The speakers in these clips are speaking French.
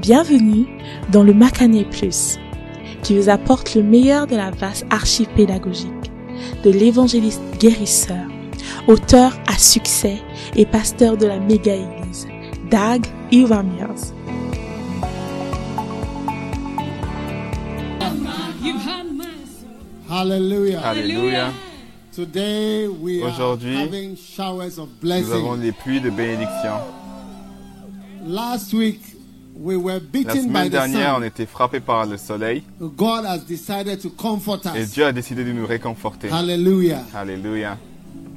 Bienvenue dans le Macané Plus, qui vous apporte le meilleur de la vaste archive pédagogique de l'évangéliste guérisseur, auteur à succès et pasteur de la méga-église, Dag Iwamiers. Hallelujah. Alléluia. Today we are Aujourd'hui, having showers of Nous avons des pluies de bénédiction. Last week we were La beaten by semaine the dernière, on sun. était frappés par le soleil God has decided to comfort et us. Dieu a décidé de nous réconforter. Hallelujah. Alléluia.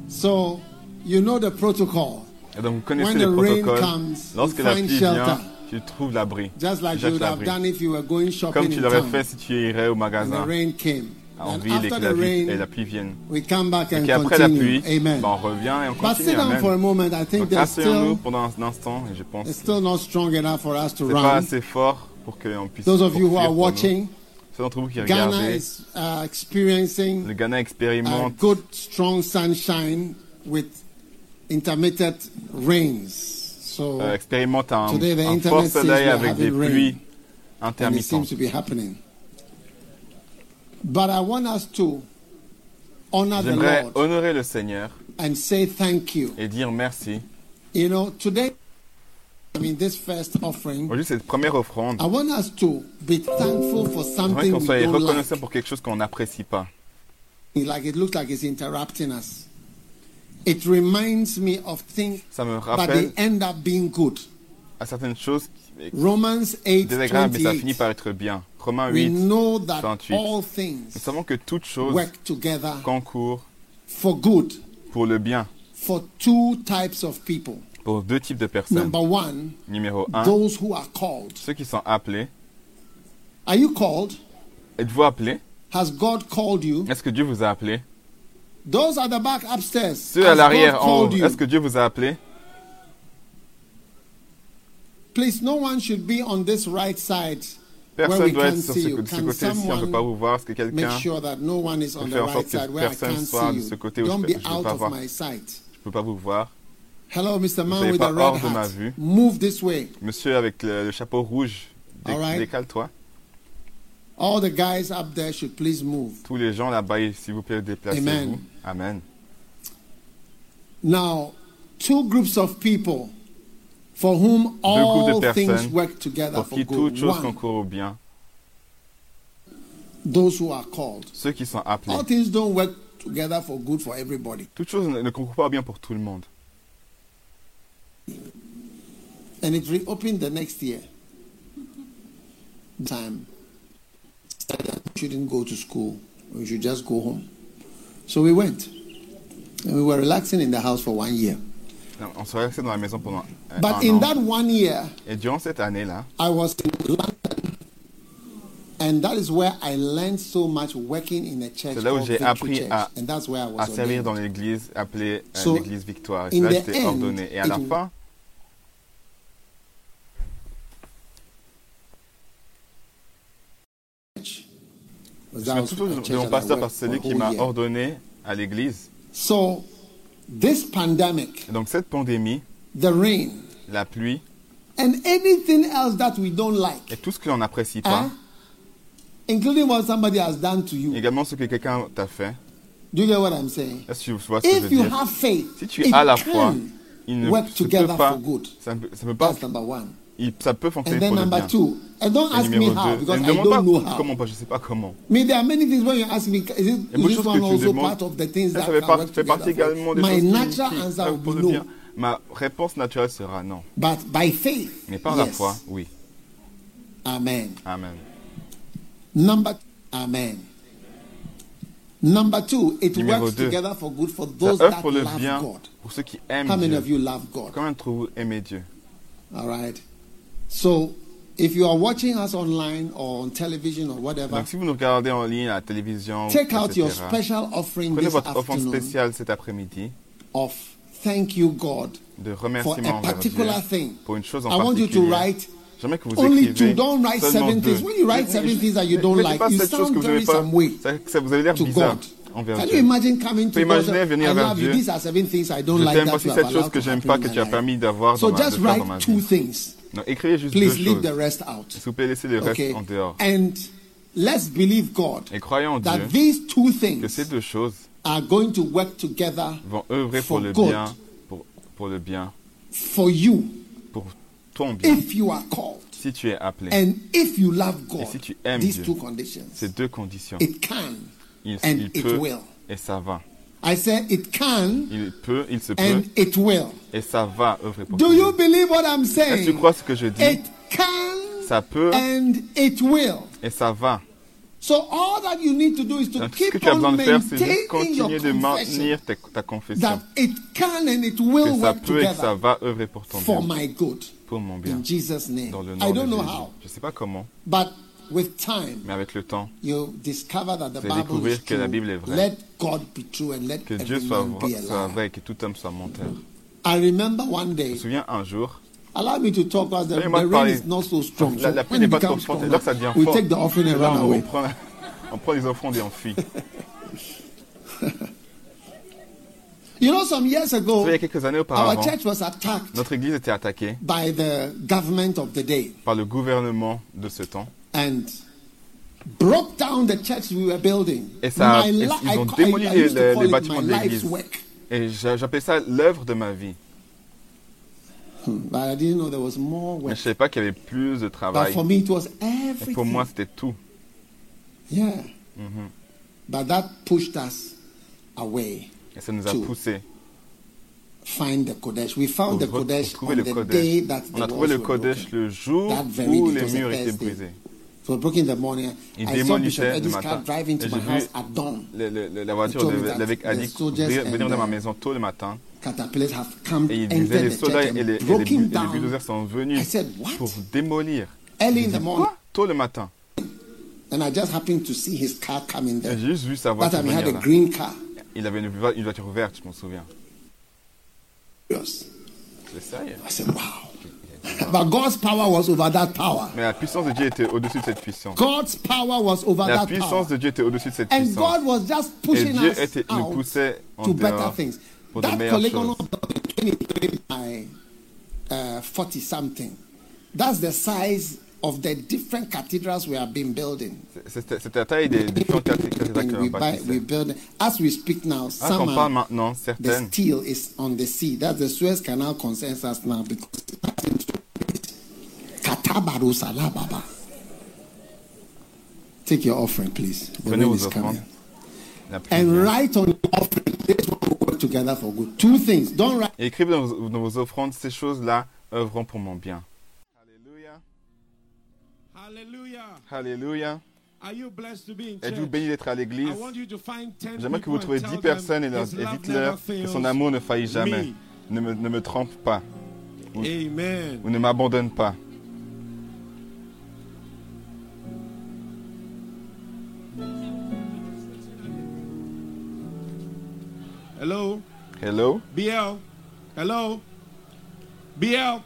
So you know the protocol. Et donc vous connaissez When le the rain protocole. comes, Lorsque you la find pluie shelter. vient, tu trouves l'abri. Just like Tu you cherches would have l'abri. done if you were going shopping Comme tu in l'aurais town. fait si tu irais au And the magasin rain came. En ville et que la, pluie- et la rain, pluie vienne. we come back Et and qu'après la pluie, ben, on revient et on continue. down for a Amen. moment. I think Donc asseyons-nous pendant un instant et je pense it's que still not strong enough for us to c'est pas assez fort pour qu'on puisse Those of you who are watching, Ceux d'entre vous qui Ghana regardez, is uh, experiencing le Ghana expérimente good, strong sunshine with intermittent rains. So, euh, expérimente un, Today, the un fort soleil avec des pluies intermittentes. But I want us to honor the J'aimerais Lord honorer le Seigneur and say thank you. et dire merci. You know, today, I mean, this first offering, Aujourd'hui, cette première offrande, I want us to be thankful for j'aimerais something qu'on we soit don't reconnaissant pour quelque chose qu'on n'apprécie pas. Like it looks like it's interrupting us. It reminds me of things, Ça me but rappelle they end up being good. à certaines choses qui Romans 8, désagréables, mais ça finit 28. par être bien. Romains We 8, know that 28. all nous things savons que toutes choses work together concourent for good pour le bien for two types of people. pour deux types de personnes. Number one, Numéro 1, those who are called. ceux qui sont appelés. Are you called? Êtes-vous appelés Has God called you? Est-ce que Dieu vous a appelé? Those at the back upstairs. Ceux à l'arrière, en haut, est-ce que Dieu vous a appelé? Please, no one should be on this right side Personne we doit être sur ce, ce côté-ci, on ne peut pas vous voir. Est-ce que quelqu'un sure that no one is on peut the faire en sorte que personne soit de ce côté où je be peux- pas voir. Je peux pas vous voir Hello, Mr. Man with pas a red hors de ma vue. Move this way. Monsieur avec le, le chapeau rouge, dé- All right. décale-toi. All the guys up there should please move. Tous les gens là-bas, s'il vous plaît, déplacez-vous. Amen. Amen. Now, two groups of people for whom all de things work together Pour for qui good. toutes choses concourent au bien. those who are called. Ceux qui sont appelés. All things don't work together for good for everybody. Toutes choses ne, concourent pas bien pour tout le monde. And it reopened the next year. Time. Said that we shouldn't go to school. We should just go home. So we went. And we were relaxing in the house for one year. On se resté dans la maison pendant un, But un in an. that one year, Et durant cette année-là, I was in London. And that is where I learned so much working in a church. C'est là où called j'ai Victory appris Church. à- and that's where I was à servir ordained. dans l'église appelée euh, So, l'église Victoire. Et in là, the j'étais end, ordonné. Et à la fin, Was je that me was souviens a de church mon pasteur parce que c'est lui qui m'a ordonné à l'église. So, this pandemic, donc cette pandémie, the rain, la pluie and anything else that we don't like, et tout ce que l'on n'apprécie pas, huh? including what somebody has done to you. également ce que quelqu'un t'a fait, Do you get what I'm saying? est-ce que tu vois ce que je If veux you dire? have faith, Si tu it as la can foi, il ne work se peut together pas, for good. ça ne peut, ça peut pas, That's number one. Il- ça peut And fonctionner then pour le number bien. two, and don't ask me numéro how 2, because ne I don't know pas how. comment, pas, je sais pas comment. Mean, there are many things when you ask me, is, it, Il y a is beaucoup de this choses one also demandes. part of the things that ça fait, partie également des My choses natural qui answer pour be no. bien. Ma réponse naturelle sera non. But by faith, Mais par la foi, oui. Amen. Amen. Number, amen. Number two, it Numéro works deux. together for good for those that pour le love bien God. pour ceux qui aiment How many Dieu. of you love God? Combien d'entre vous aimez Dieu? All right. So, if you are watching us online or on television or whatever, Donc si vous nous regardez en ligne, à la télévision, take out etc., your special offering prenez this votre offrande afternoon spéciale cet après-midi of thank you God de for remerciement a envers Dieu particular thing. pour une chose en I want you to particulier. write J'aimerais que vous only two. Don't write seulement seven deux. things. When you write seven things that you don't Mettez like, pas you cette chose que sound vous very pas, some way ça, ça vous avez l'air to bizarre God. Envers Can Dieu. you imagine coming to imaginez venir vers. Dieu. These are seven things I don't Je like t'aime, voici que j'aime pas, que tu as permis d'avoir So dans ma, just faire write ma two vie. things. Non, écrivez juste Please deux leave choses. the rest out. S'il vous plaît, laissez le reste en dehors. And let's believe God Et croyons en Dieu that these two que ces things deux choses are going to work together vont œuvrer For pour le bien, pour, pour le bien, for you pour ton bien, if you are called si tu es appelé. and if you love God. Et si tu aimes Dieu. Ces deux conditions, It can il, and il it peut will. et ça va. I said it can Il peut, il se peut and it will. et ça va œuvrer pour Do you believe what I'm Est-ce que tu saying? crois ce que je dis? It can Ça peut and it will. et ça va. So all that you need to do is to Donc, ce que keep tu as on besoin de faire, c'est your continuer de maintenir ta, ta confession. that it can and it will Que ça work peut et que ça va œuvrer pour ton for bien, my good pour mon bien. in Jesus' name. Dans le I de don't know Jésus. how, Je ne sais pas comment, but mais avec le temps, you discover that the Vous allez Bible découvrir is que la. Bible est vraie. Let God be true and let que Dieu soit, vrai et que tout homme soit menteur. I remember one Je day. me souviens un jour, Allow me to talk as the, the rain parler. is not so strong. la, la pluie n'est pas trop forte, ça devient we fort. take the offering and Là, run on, prend, on prend les offrandes et on fuit. You know, some years ago, Il y a quelques années our auparavant, church was attacked notre église était attaquée by the government of the day par le gouvernement de ce temps. And broke down the church we were building. Et ça- My et li- ils ont démoli les- bâtiments de l'église. work. Et j'a- j'appelais ça l'œuvre de ma vie. But I didn't know there was more Mais je work. ne savais pas qu'il y avait plus de But travail. for me, it was Et everything. pour moi, c'était tout. Yeah. Mhm. But that pushed us away. Et ça nous a Tout. poussé Find the Kodesh. We found the Kodesh le Kodesh. day that the On a trouvé le Kodesh le jour où les murs étaient brisés. So broken in the morning. Il I saw Bishop Eddie's car drive into Et my house at dawn. Le- le- le- la voiture de- venir dans ma the- maison tôt le matin. Have come, Et il disait les soldats et and les, et bulldozers sont venus said, what? pour démolir. early in the morning. Quoi? Tôt le matin. And I just happened to see his car coming there. J'ai juste vu sa voiture had a green car. Il avait une, vo- une voiture verte, je m'en souviens. Yes. C'est sérieux. I said, wow. But God's power was over that power. Mais la puissance de Dieu était au-dessus de cette puissance. God's power was over La that puissance power. de Dieu était au-dessus de cette And puissance. God was just Et pushing Dieu us était, nous poussait en to better dehors things. pour de That meilleures polygonal choses. building by uh, 40 something. That's the size of the different cathedrals we have been building. C'était la taille des différentes cathédrales que we, buy, we build. As we speak now, Ah, some are, maintenant, the certaines, steel is on the sea. That's the Suez Canal concerns us now because Katabaru Salababa. Take your offering, please. The prenez vos is coming. offrandes. And write on your offering. This one will work together for good. Two things. Don't write. Et écrivez dans vos, dans vos offrandes, ces choses-là œuvront pour mon bien. Alléluia. Hallelujah. Alléluia. Êtes-vous bénis d'être à l'église? I want you to find 10 J'aimerais que vous trouviez tell 10 them, personnes et, leur, "His et dites-leur que son amour ne faillit jamais. me." Ne me, ne me trompe pas Amen. ou ne m'abandonne pas. Hello? Hello? BL? Hello? BL?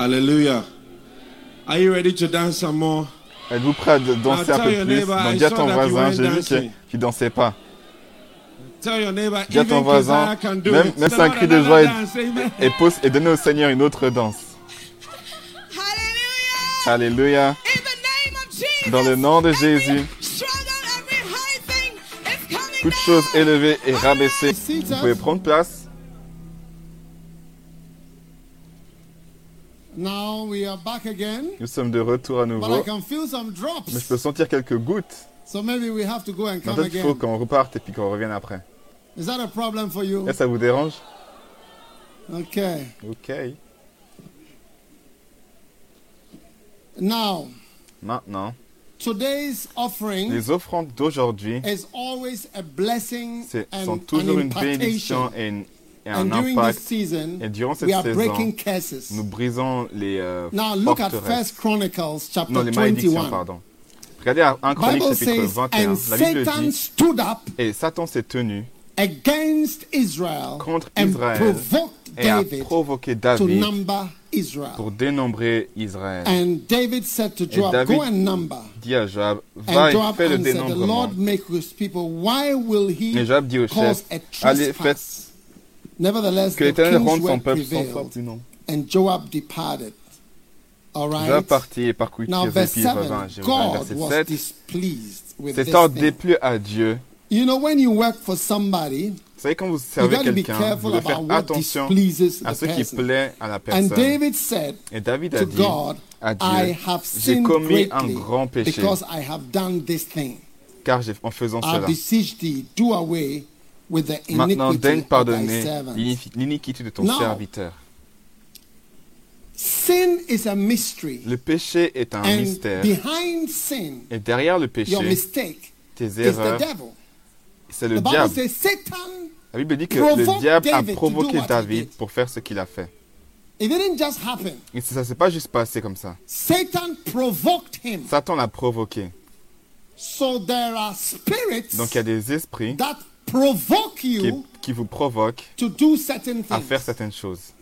Hallelujah. Are you ready to dance some more? Êtes-vous prêt à de- danser un tell peu your plus? neighbor, Donc dis à ton voisin, j'ai vu qu'il ne dansait pas. Tell your neighbor, Dis à ton voisin, Keziah can do même, it. même c'est un "Lord, cri de joie et, dance." Amen. et, pose, et donnez au Seigneur une autre danse. Hallelujah. Alléluia. In the name of Jesus. Dans le nom de Jésus, toute chose élevée et rabaissée. Vous pouvez prendre place. Now we are back again. Nous sommes de retour à But I nouveau. can feel some drops. Mais je peux sentir quelques gouttes. So maybe we have to go and En come fait, il faut qu'on reparte et puis qu'on revienne après. Is that a problem for you? Est-ce que ça vous dérange? Okay. Ok. Now, Maintenant, today's offering les offrandes d'aujourd'hui is always a blessing c'est- and sont an toujours une bénédiction et, une- et un And during this impact. season, Et durant cette we are saison. Nous brisons les euh, Now look at forteresses. First Chronicles chapter Non, les malédictions, 21. pardon. Regardez à 1 Chronique chapitre says, 21. and La Bible Satan dit, stood up et Satan s'est tenu against Israel Contre and Israël provoked et a David provoqué to David number Israel. pour dénombrer Israël. And David said to Joab, David Go and number. Dit à Joab, va And et fais le dénombrement. Lord make his people. Why will he Et Joab dit au chef, allez, trespass? Nevertheless, Que the l'Éternel king's rende son peuple sans and Joab departed. All right? Joab partit et parcourut Now, Kiev et verse puis 7, revint à Jérusalem. God Verset was 7, displeased with cet this ordre thing. déplut à Dieu. You know, when you work for somebody, Vous savez, quand vous servez got to be quelqu'un, vous careful devez faire about what attention à ce qui plaît à la And personne. David said Et David a to dit God, à I Dieu, have j'ai sinned commis un grand péché, because I have done this thing. car en faisant I cela, beseech thee, do away maintenant daigne pardonner l'iniquité de ton Now, serviteur. Sin is a mystery. Le péché est un and mystère. behind sin, Et derrière le péché, your mistake tes is the erreurs, devil. c'est The le Bible diable. says Satan, La Bible dit que le diable a David to do provoqué what he David did. pour faire ce qu'il a fait. it didn't just happen. Et ça ne s'est pas juste passé comme ça. Satan provoked him. Satan l'a provoqué. So there are spirits Donc il y a des esprits that provoke qui, you qui vous provoquent to do certain à faire certaines choses.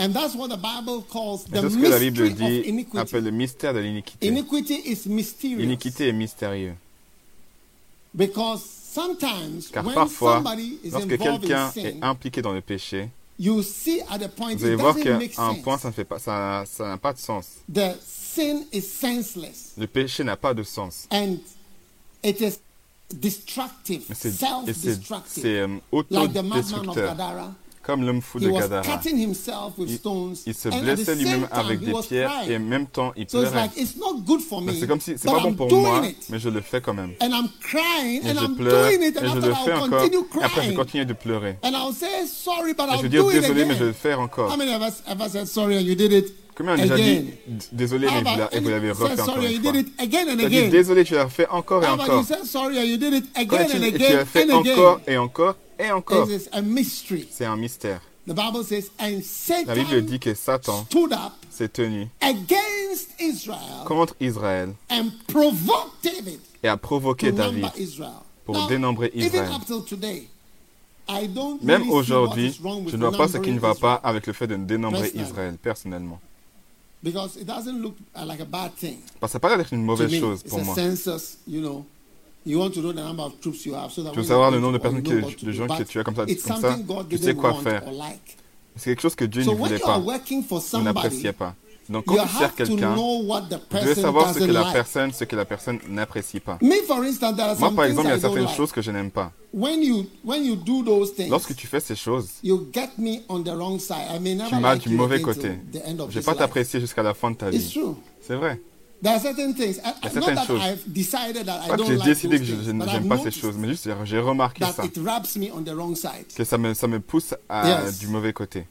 And that's what the Bible calls Et the c'est ce que la Bible mystery of dit, iniquity. appelle le mystère de l'iniquité. Iniquity is mysterious. L'iniquité est mystérieux. Because sometimes Car when parfois, somebody is lorsque involved quelqu'un in sin, est impliqué dans le péché, you see at a point vous allez voir qu'à un point, ça fait pas, ça, ça n'a pas de sens. The sin is senseless Le péché n'a pas de sens. and it is destructive, self-destructive. c'est, Like the madman of autodestructeur, Gadara, comme l'homme fou de Gadara. cutting himself with Il, stones il se blessait lui-même avec des pierres et en même temps il So it's pleurait. like it's not good for me, C'est comme si c'est pas bon pour moi, mais je le fais quand même. And I'm crying Et and je I'm pleure doing et it and je le I'll fais encore. continue Et après je crying. continue de pleurer. And I'll say sorry, but Et je vais dire do it désolé, mais je vais le faire encore. Combien on a déjà dit désolé, How mais vous l'a- et vous l'avez refait encore une fois. dit désolé, tu l'as fait encore et about you encore. tu- l'as fait encore et encore et encore. C'est un mystère. The Bible says, and La Bible dit que Satan s'est tenu against Israel contre Israël and provoked David et a provoqué David. pour dénombrer Israël. Même aujourd'hui, je ne vois pas ce qui ne va pas avec le fait de dénombrer. Israël, personnellement. Because it doesn't look uh, like a bad thing. Parce que ça n'a pas l'air d'être une mauvaise me, chose it's pour a moi. census, you know. You want to know the number of troops you have so that Tu veux savoir le nombre de personnes que- de gens que tu as comme ça- comme tu sais quoi faire. like. C'est quelque chose que Dieu So ne voulait pas, ou n'appréciait pas. Donc quand tu sers quelqu'un, tu person savoir ce que la personne, ce que la personne n'apprécie pas. Me, for instance, there are Moi, par exemple, il y a certaines choses que je n'aime pas. When you when you do those things, Lorsque tu fais ces choses, you get me on the wrong side. I may never tu m'as du mauvais côté. Je vais this pas t'apprécier jusqu'à la fin de ta vie. C'est vrai. There are certain things. I, y a certaines choses. Pas que j'ai décidé que je, n'aime pas ces choses, mais juste j'ai remarqué ça. it wraps me on the wrong side. Que ça me, ça me pousse à du mauvais côté.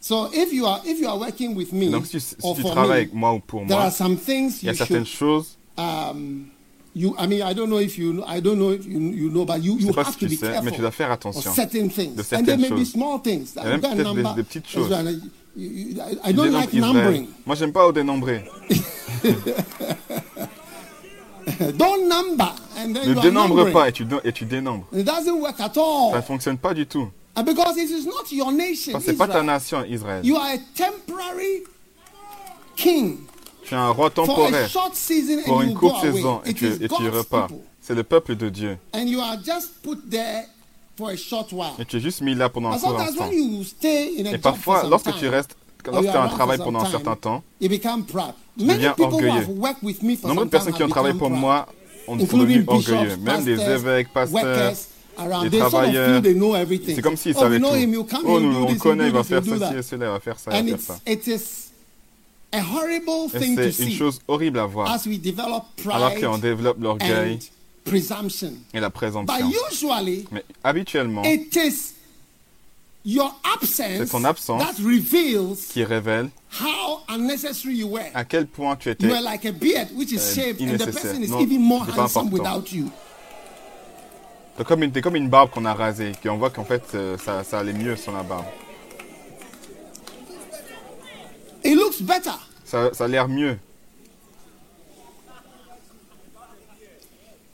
So if you are if you are working with me Donc si, si or tu for travailles me, avec moi ou pour there moi, are some things il y a you certaines should choses, um, you I mean I don't know if you know, I don't know if you, you know but you je you sais pas have si to be sais, mais careful tu dois faire of attention. certain things de and there certaines may be choses. small things Il y a même peut-être des- petites choses. well. I, don't like numbering Moi, j'aime pas au dénombrer. don't number and then Ne you are dénombre pas et tu, et tu dénombres. it doesn't work at Ça ne all fonctionne pas du tout. And because it is not your nation Parce que c'est pas ta Israel. nation, Israël. you are a temporary king Tu es un roi for a temporaire short season pour and une you go courte away saison et it tu, is et tu God's repars. people C'est le peuple de Dieu. and you are just put there for a short while Et tu es juste mis là pendant un But court sometimes instant. when you stay in a Et job for parfois, some lorsque time, tu restes, or lorsque tu as un travail pendant un certain temps, you become proud. Many deviens people who orgueilleux. have worked with me for nombre de personnes qui ont have travaillé become pour proud. moi ont sont including devenus bishops, orgueilleux. Même des pastors, évêques, pasteurs. workers around. They sort of travailleurs. feel they know everything. C'est comme s'ils oh, savaient know tout. him, you come, Oh, nous, do on this, connaît, il va faire ceci et cela, il va faire ça, il va faire ça. it is a horrible thing to c'est une see chose horrible à voir. as we develop Alors qu'on développe l'orgueil et la But présomption. usually, Mais habituellement, it is your absence C'est ton absence that reveals qui révèle how unnecessary you were. à quel point tu étais You are like a beard which is Euh, shaved, and the person is Non, even more handsome important. without you. T'es comme une, comme une barbe qu'on a rasée, qu'on voit qu'en fait euh, ça, ça allait mieux sur la barbe. It looks better. Ça, ça a l'air mieux.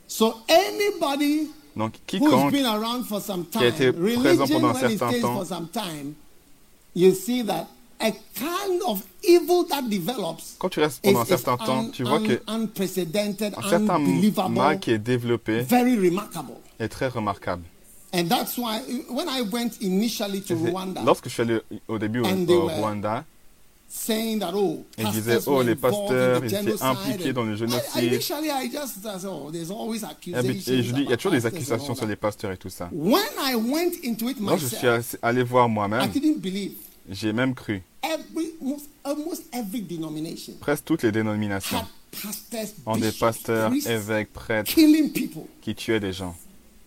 So anybody Donc quiconque, been around for some qui a time, été présent pendant un certain temps, for some time, you see that a kind of evil that develops quand tu restes is, pendant un certain temps, tu vois un- que un certain mal qui est développé very remarkable. Est très remarquable. And that's why when I went initially to Et c'est- Rwanda, Lorsque je suis allé au début au, Rwanda, saying that oh, ils pastors disaient oh les pasteurs ils étaient impliqués dans le génocide. Oh, Et je dis il y a toujours des accusations sur les pasteurs et tout ça. When I went into it Quand je suis allé voir I moi-même, j'ai même cru. every most, almost every denomination Presque toutes les dénominations ont des pasteurs, évêques, prêtres killing people. qui tuaient des gens.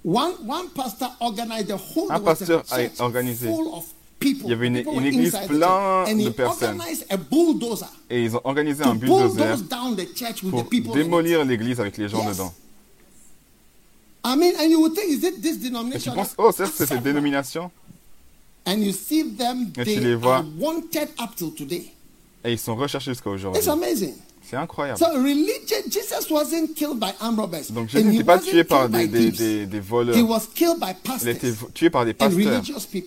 One one pastor organized the whole. Un pasteur a organisé. full of people. Il y avait une- église inside the plein church. And de he personnes. organized a bulldozer Et ils ont organisé un bulldozer bulldoze down the church with pour démolir l'église avec les gens dedans. I mean, and you would think, is it this Et tu denomination? penses, oh, c'est cette dénomination? And you see them, Et tu they les vois. are wanted up till today. Et ils sont recherchés jusqu'à aujourd'hui. C'est incroyable. So religion, Jesus wasn't killed by armed robbers. Donc Jésus he n'était pas tué par des, des He voleurs. was killed by Il a été pastors vo- tué par des pasteurs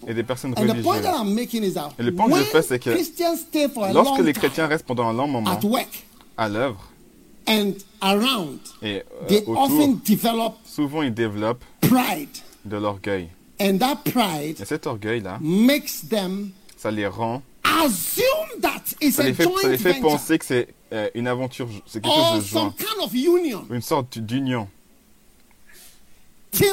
et des personnes And the point religieuses. that I'm making is that Et le point que je fais, c'est que Lorsque les chrétiens restent pendant un long moment at work à l'œuvre and around, et euh, they often autour, develop souvent ils développent pride. de l'orgueil. And that pride Et cet orgueil-là, makes them ça les rend, assume that it's ça a les fait, ça les fait venture penser que c'est euh, une aventure, c'est quelque or chose de some joint, kind of union une sorte d'union. till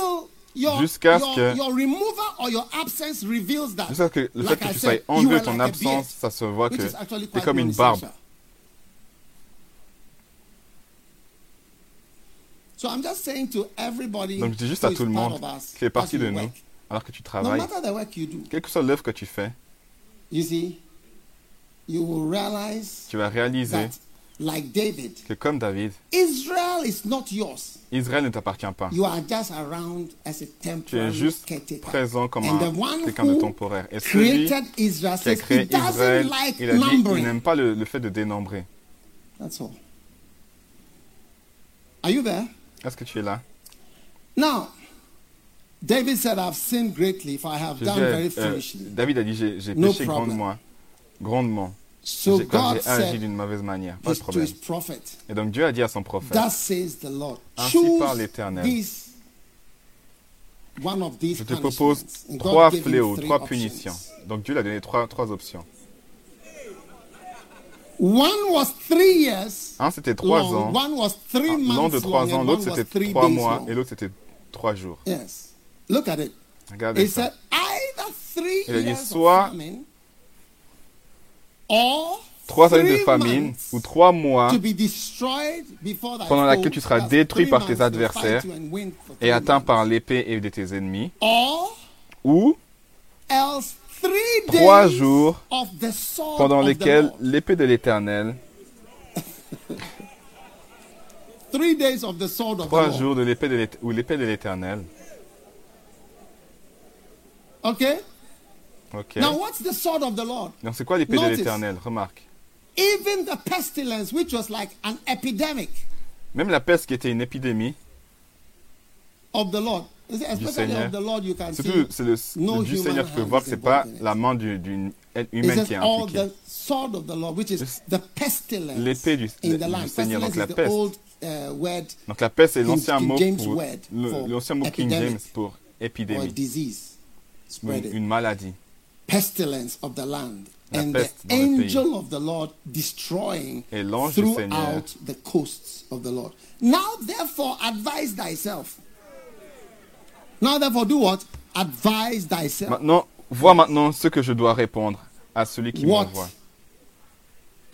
your, Jusqu'à ce your, que- your removal or your absence reveals that. Jusqu'à ce que le like fait que tu said, sois you enlevé are ton like a absence, beard, ça se voit which que is actually quite comme une non-essential. barbe. So I'm just saying to everybody Donc je dis juste who à is tout le part monde of us, qui fait as partie de nous, work, alors que tu No travailles, matter the work you do, quelle que soit l'œuvre que tu fais, you see, you will realize tu vas réaliser that, like David, que comme David, Israel is not yours. Israël ne t'appartient pas. You are just around as a Tu es temporary juste caretaker. présent comme And un quelqu'un de temporaire. Et celui created Israel qui a says créé he doesn't Israël, like il a dit n'aime pas le, le fait de dénombrer. That's all. Are you there? Est-ce que tu es là? Now, David said, I've sinned greatly, for I have done very euh, foolishly. David a dit j'ai péché. Grandement. So God j'ai agi d'une mauvaise manière. Pas de problème. his prophet, Et donc Dieu a dit à son prophète Thus says the Lord, Ainsi parle l'Éternel. these, one of these Je te propose trois fléaux, three trois options. punitions. Donc Dieu lui a donné trois, trois options. One was three years Un c'était trois ans, one was three un long months de trois ans, l'autre one was c'était three trois days mois et l'autre c'était trois jours. Yes. Look at it. Regardez ça. said either three Il a dit years soit Trois années de famine ou trois mois pendant laquelle tu seras détruit par tes adversaires et atteint par l'épée et de tes ennemis. Ou Trois jours of the sword pendant lesquels l'épée de l'Éternel, trois jours de l'épée de l'Éternel. Okay? Ok. Now what's the sword of the Lord? Donc c'est quoi l'épée de l'Éternel? Remarque. Even the pestilence, which was like an epidemic Même la peste qui était une épidémie, of the Lord. Especially Seigneur. of the Lord, you can surtout see? c'est le, no du Seigneur, tu peux voir que pas involved in it. la main du- d'une It humaine qui est "All impliquée. the sword of the Lord, which is Juste the pestilence l'épée du- in the du land. Seigneur, donc Pestilence la peste. uh, Donc la peste est l'ancien mot pour l'ancien mot King. James pour or épidémie, disease une, une maladie. Pestilence of the land. La and the angel of the Lord destroying throughout the coasts of the Lord. Now, therefore, advise thyself. Now, therefore, do what? Advise thyself. Maintenant, vois maintenant ce que je dois répondre à celui qui m'envoie.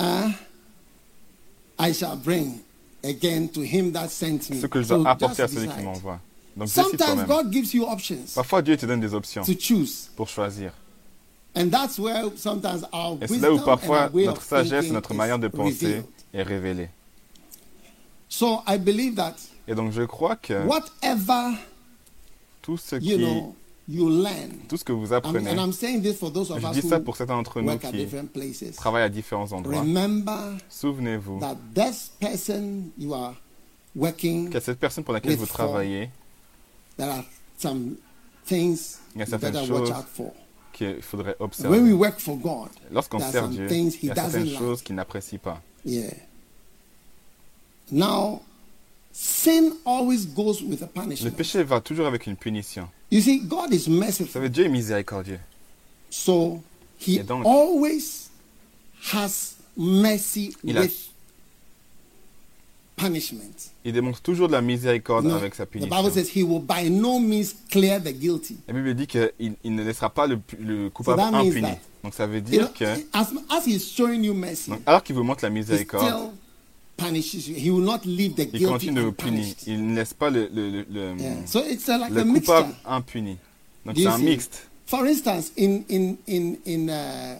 Uh, I shall bring again to him that sent me. Ce que je So dois apporter à celui qui m'envoie. Donc Sometimes. God gives you options Parfois Dieu te donne des options to choose. pour choisir. Et c'est là où parfois notre sagesse notre manière de penser est révélée. So I believe that Et donc je crois que whatever tout ce you qui, know you learn, tout ce que vous apprenez, and I'm saying this for those of je us dis who ça pour certains d'entre nous work at qui different places. travaillent à différents endroits. Remember Souvenez-vous that this person you are working, Qu'à cette personne pour laquelle vous travaillez, there are some things Il y a certaines choses out for. Qu'il faudrait When we observer. work for God, Lorsqu'on sert Dieu, things il he y a certaines doesn't choses like. qu'il n'apprécie pas. Yeah. Now, sin always goes with a Le punishment. péché va toujours avec une punition. You see, God is Vous merciful. savez, Dieu est miséricordieux. So he donc- always has mercy Il with punishment. Il démontre toujours de la miséricorde avec sa the punition. Bible says he will by no means clear the guilty. La Bible dit qu'il il ne laissera pas le, le coupable So impuni. that- Donc ça veut dire que, as, as he's showing you mercy, donc, alors qu'il vous montre la miséricorde, still punishes you. He will not leave the il guilty continue de vous punir. Il ne laisse pas le, le, le, le- Yeah. So it's uh, like le a mixture. coupable impuni. Donc Do c'est un mixte. For instance, in in in in uh,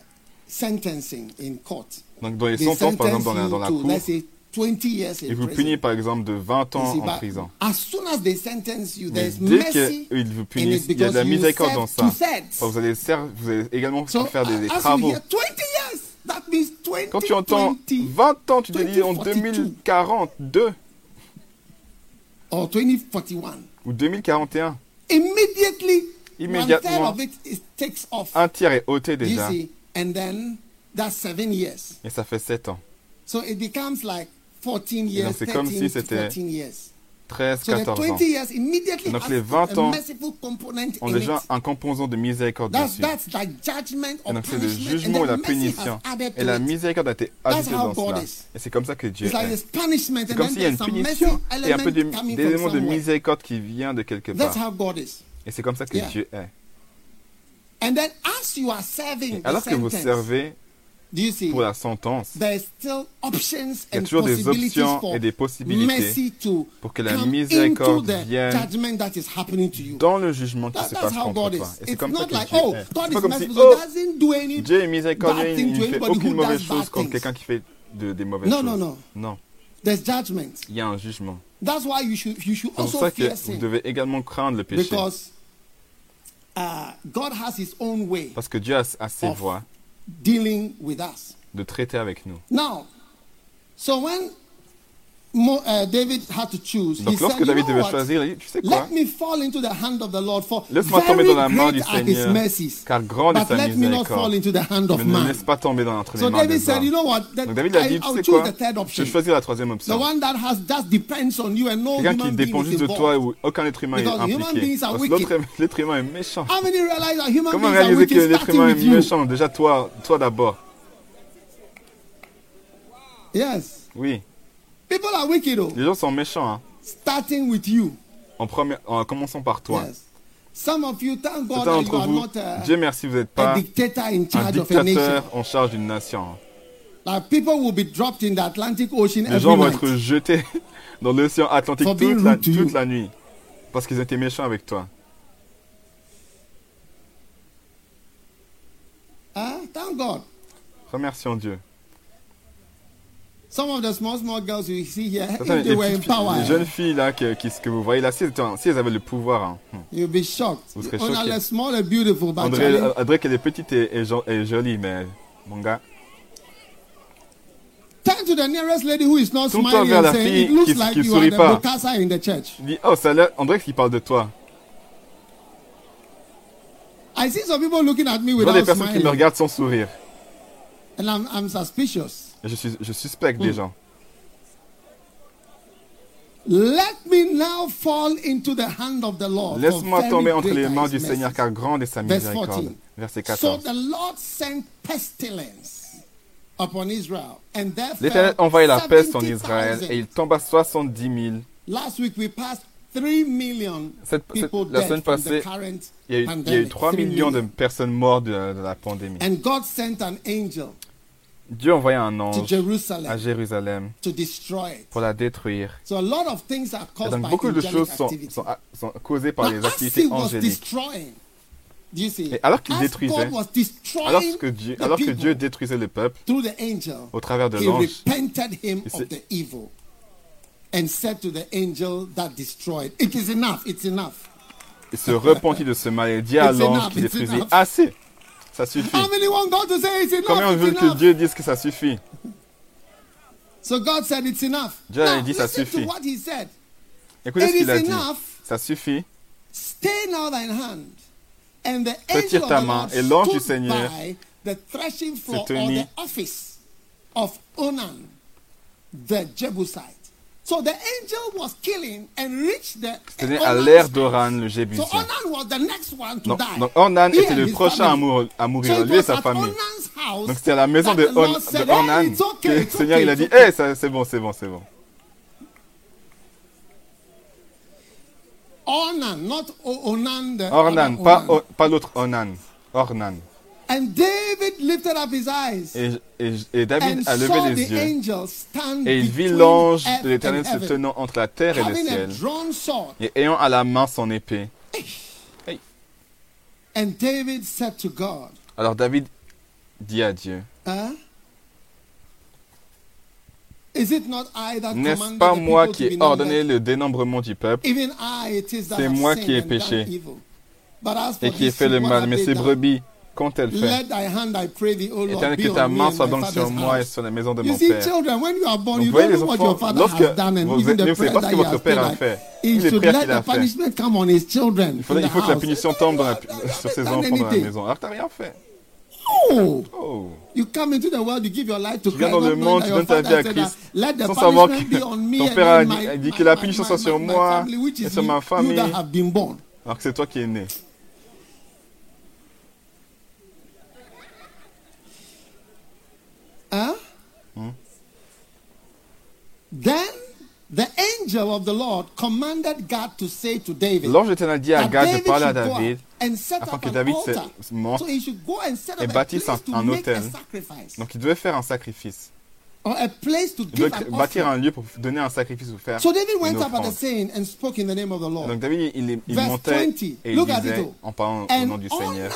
sentencing in court, Donc dans les sentences, par sentence exemple, dans la, dans cour, let's say 20 years in il vous punit par exemple de 20 You ans en prison. As soon as they sentence you, Mais there's dès mercy qu'il vous punit, it il y a de la miséricorde dans ça. vous, allez vous allez également faire des, des travaux. hear 20 years, that means 20, Quand tu entends 20 20 ans, tu te dis en 2042. 2042 or 2041. ou 2041. Immediately, Immédiatement. Un tiers est ôté déjà. see, and then that's seven years. Et ça fait 7 ans. So it becomes like 14 years, c'est comme 13 si c'était 14 years. 13, So the 14 ans. 20 years immediately Donc les 20 a ans ont déjà un composant de miséricorde That's, dessus. that's like judgment Et donc c'est le jugement et la punition. Et la miséricorde a été ajoutée dans cela. Et c'est comme ça que Dieu est. C'est and comme then s'il y a une punition et un peu de- des éléments de miséricorde qui vient de quelque That's part. how God is. Et c'est comme ça que. Dieu est. And then as you are serving the Alors que vous servez pour la sentence, il y a toujours des options et des possibilités pour que la miséricorde vienne dans le jugement qui se passe contre toi. Et c'est comme ça que Dieu oh, est. God C'est pas comme si, oh, Dieu est miséricordieux, il ne fait aucune mauvaise chose contre quelqu'un qui fait de- des mauvaises choses. no, no. Non, There's judgment. il y a un jugement. C'est pour ça que vous devez également craindre le péché. uh, Parce que Dieu a, a ses voies dealing with us. de traiter avec nous. Now, so when David had to choose, he Donc lorsque said, David devait choisir, il dit, tu sais quoi? Let me fall into the hand of the Lord, for Laisse-moi tomber dans la main du Seigneur, mercies. car grande est sa let me not fall miséricorde. into the hand Mais of ne man. laisse pas tomber dans entre So les mains David des said, you hommes. know what? That Donc David a I, dit, tu sais choose quoi? the third Je option. choisis la troisième The option. one that has just depends on you and no Quelqu'un human qui dépend juste de toi et où aucun être humain est Because human impliqué. beings are Parce que l'être humain est méchant. How many realize that human Comment beings are réaliser que l'être humain est méchant? Déjà toi, toi d'abord. Oui, People are wicked, oh. les gens sont méchants. hein. Starting with you. En, premier, en commençant par toi. Yes. Some of you, thank God that you are vous, not a, Dieu merci, vous n'êtes pas dictator in un dictateur en charge d'une nation. Like people will be dropped in the Atlantic Ocean Les every gens vont night. être jetés dans l'océan Atlantique For toute la, toute la nuit. Parce qu'ils étaient méchants avec toi. Huh? Thank God. Remercions Dieu. Some of the small, small girls you see here, if they were in power, les jeunes filles là que, qui- que vous voyez là, si elles, étaient- si elles avaient le pouvoir, hein, hmm. you'll be shocked. Vous serez On a choqués. les small and beautiful, but André, Charlie, André qu'elle est petite et, et jo- et jolie, mais mon gars, turn to the nearest lady who is not smiling and la it looks qui- like qui you are sourit the pas. Bokassa in the church. il dit Oh, ça a l'air- parle de toi. I see some people looking at me Je vois des without personnes qui me smiling, regardent sans sourire. and I'm, I'm suspicious. Je, suis, je suspecte Hmm. des gens. Let me now fall into the hand of the Lord. for Laisse-moi tomber entre les mains du Seigneur, car grande est sa miséricorde. 14. Verset So 14. the Lord sent pestilence upon Israel, and there L'Éternel envoya la peste en 70,000. Israël et il tomba 70 000. Last week we passed 3 million Cette- cette- people la dead semaine passée, current Il y a eu, il y a eu pandemic. 3 3 millions de personnes mortes de, de la pandémie. Dieu envoya un to ange à Jérusalem to destroy it. pour la détruire. So a lot of things are Et caused donc by beaucoup de choses sont, activity. sont, sont causées par les activités angéliques. Et alors qu'il détruisait, Alors que Dieu, alors que Dieu détruisait le peuple through the angel, au travers de l'ange, repented him Il of s'est- the evil and said to the angel that destroyed, It is enough, it's enough. il se repentit de ce mal et dit à l'ange qui détruisait assez. Ça suffit. How many want God to say it's enough? Combien it's veulent que? Dieu dise que ça suffit? So God said, It's enough. Dieu a dit, ça to suffit. what He said. Écoutez ce qu'il a dit. Ça suffit. Stay now thine hand. And the Retire ta main, et l'ange du Seigneur by the threshing floor or tenait- the office of Onan, the Jebusite. So the angel was killing and reached the Tenait à house. d'Oran, le So Jébusien. Onan was the next one to Donc, die. donc Ornan était le prochain à mourir, à mourir, lui et sa famille. Donc c'était à la maison de, Ornan "Hey, que le Seigneur il a dit, okay." hé, ça- c'est bon, c'est bon, c'est bon. Onan, not O- Onan. The Ornan, pas, pas l'autre Ornan. Ornan. And David lifted up his eyes Et, et, et David and a levé les yeux. Et il vit l'ange de l'Éternel se tenant entre la terre et le ciel, drawn sword. et ayant à la main son épée. And David said to God, Alors David dit à Dieu, huh? Is it not I that N'est-ce pas the moi people qui ai ordonné le dénombrement du peuple? Even I it is that C'est moi qui ai péché. done evil. But as for et qui ai fait le mal Mais ces done? Brebis, qu'ont-elles fait Let thy hand, I pray thee, O Lord, Éternel, que ta main soit donc sur moi et sur la maison de mon père. children, when you are born, Donc, you vous voyez les know what your enfants, father lorsque has done, and vous êtes- ne savez pas ce que votre père a fait, les prières qu'il a fait. Il, faudrait- il faut que la punition tombe dans la- sur ses enfants dans la maison. Alors que t'as rien fait. Oh, Oh. you come into the world, you give your life to Tu Christ, viens dans le monde, tu donnes ta vie à Christ, let the sans savoir punishment que be on me ton and père a dit- que la punition soit sur moi et sur ma famille. Alors que c'est toi qui es né. Huh? Then the angel of the Lord commanded God to say to David, L'ange éternel dit à Gad de parler à David afin que David se- monte et bâtisse un- un autel. Donc il devait faire un sacrifice. Or a place to Il an bâtir un lieu pour donner un sacrifice ou faire So David une went up at the offrande. saying and spoke in the name of the Lord. Donc David, il, montait 20. et il Look at disait it, en parlant au nom du Seigneur.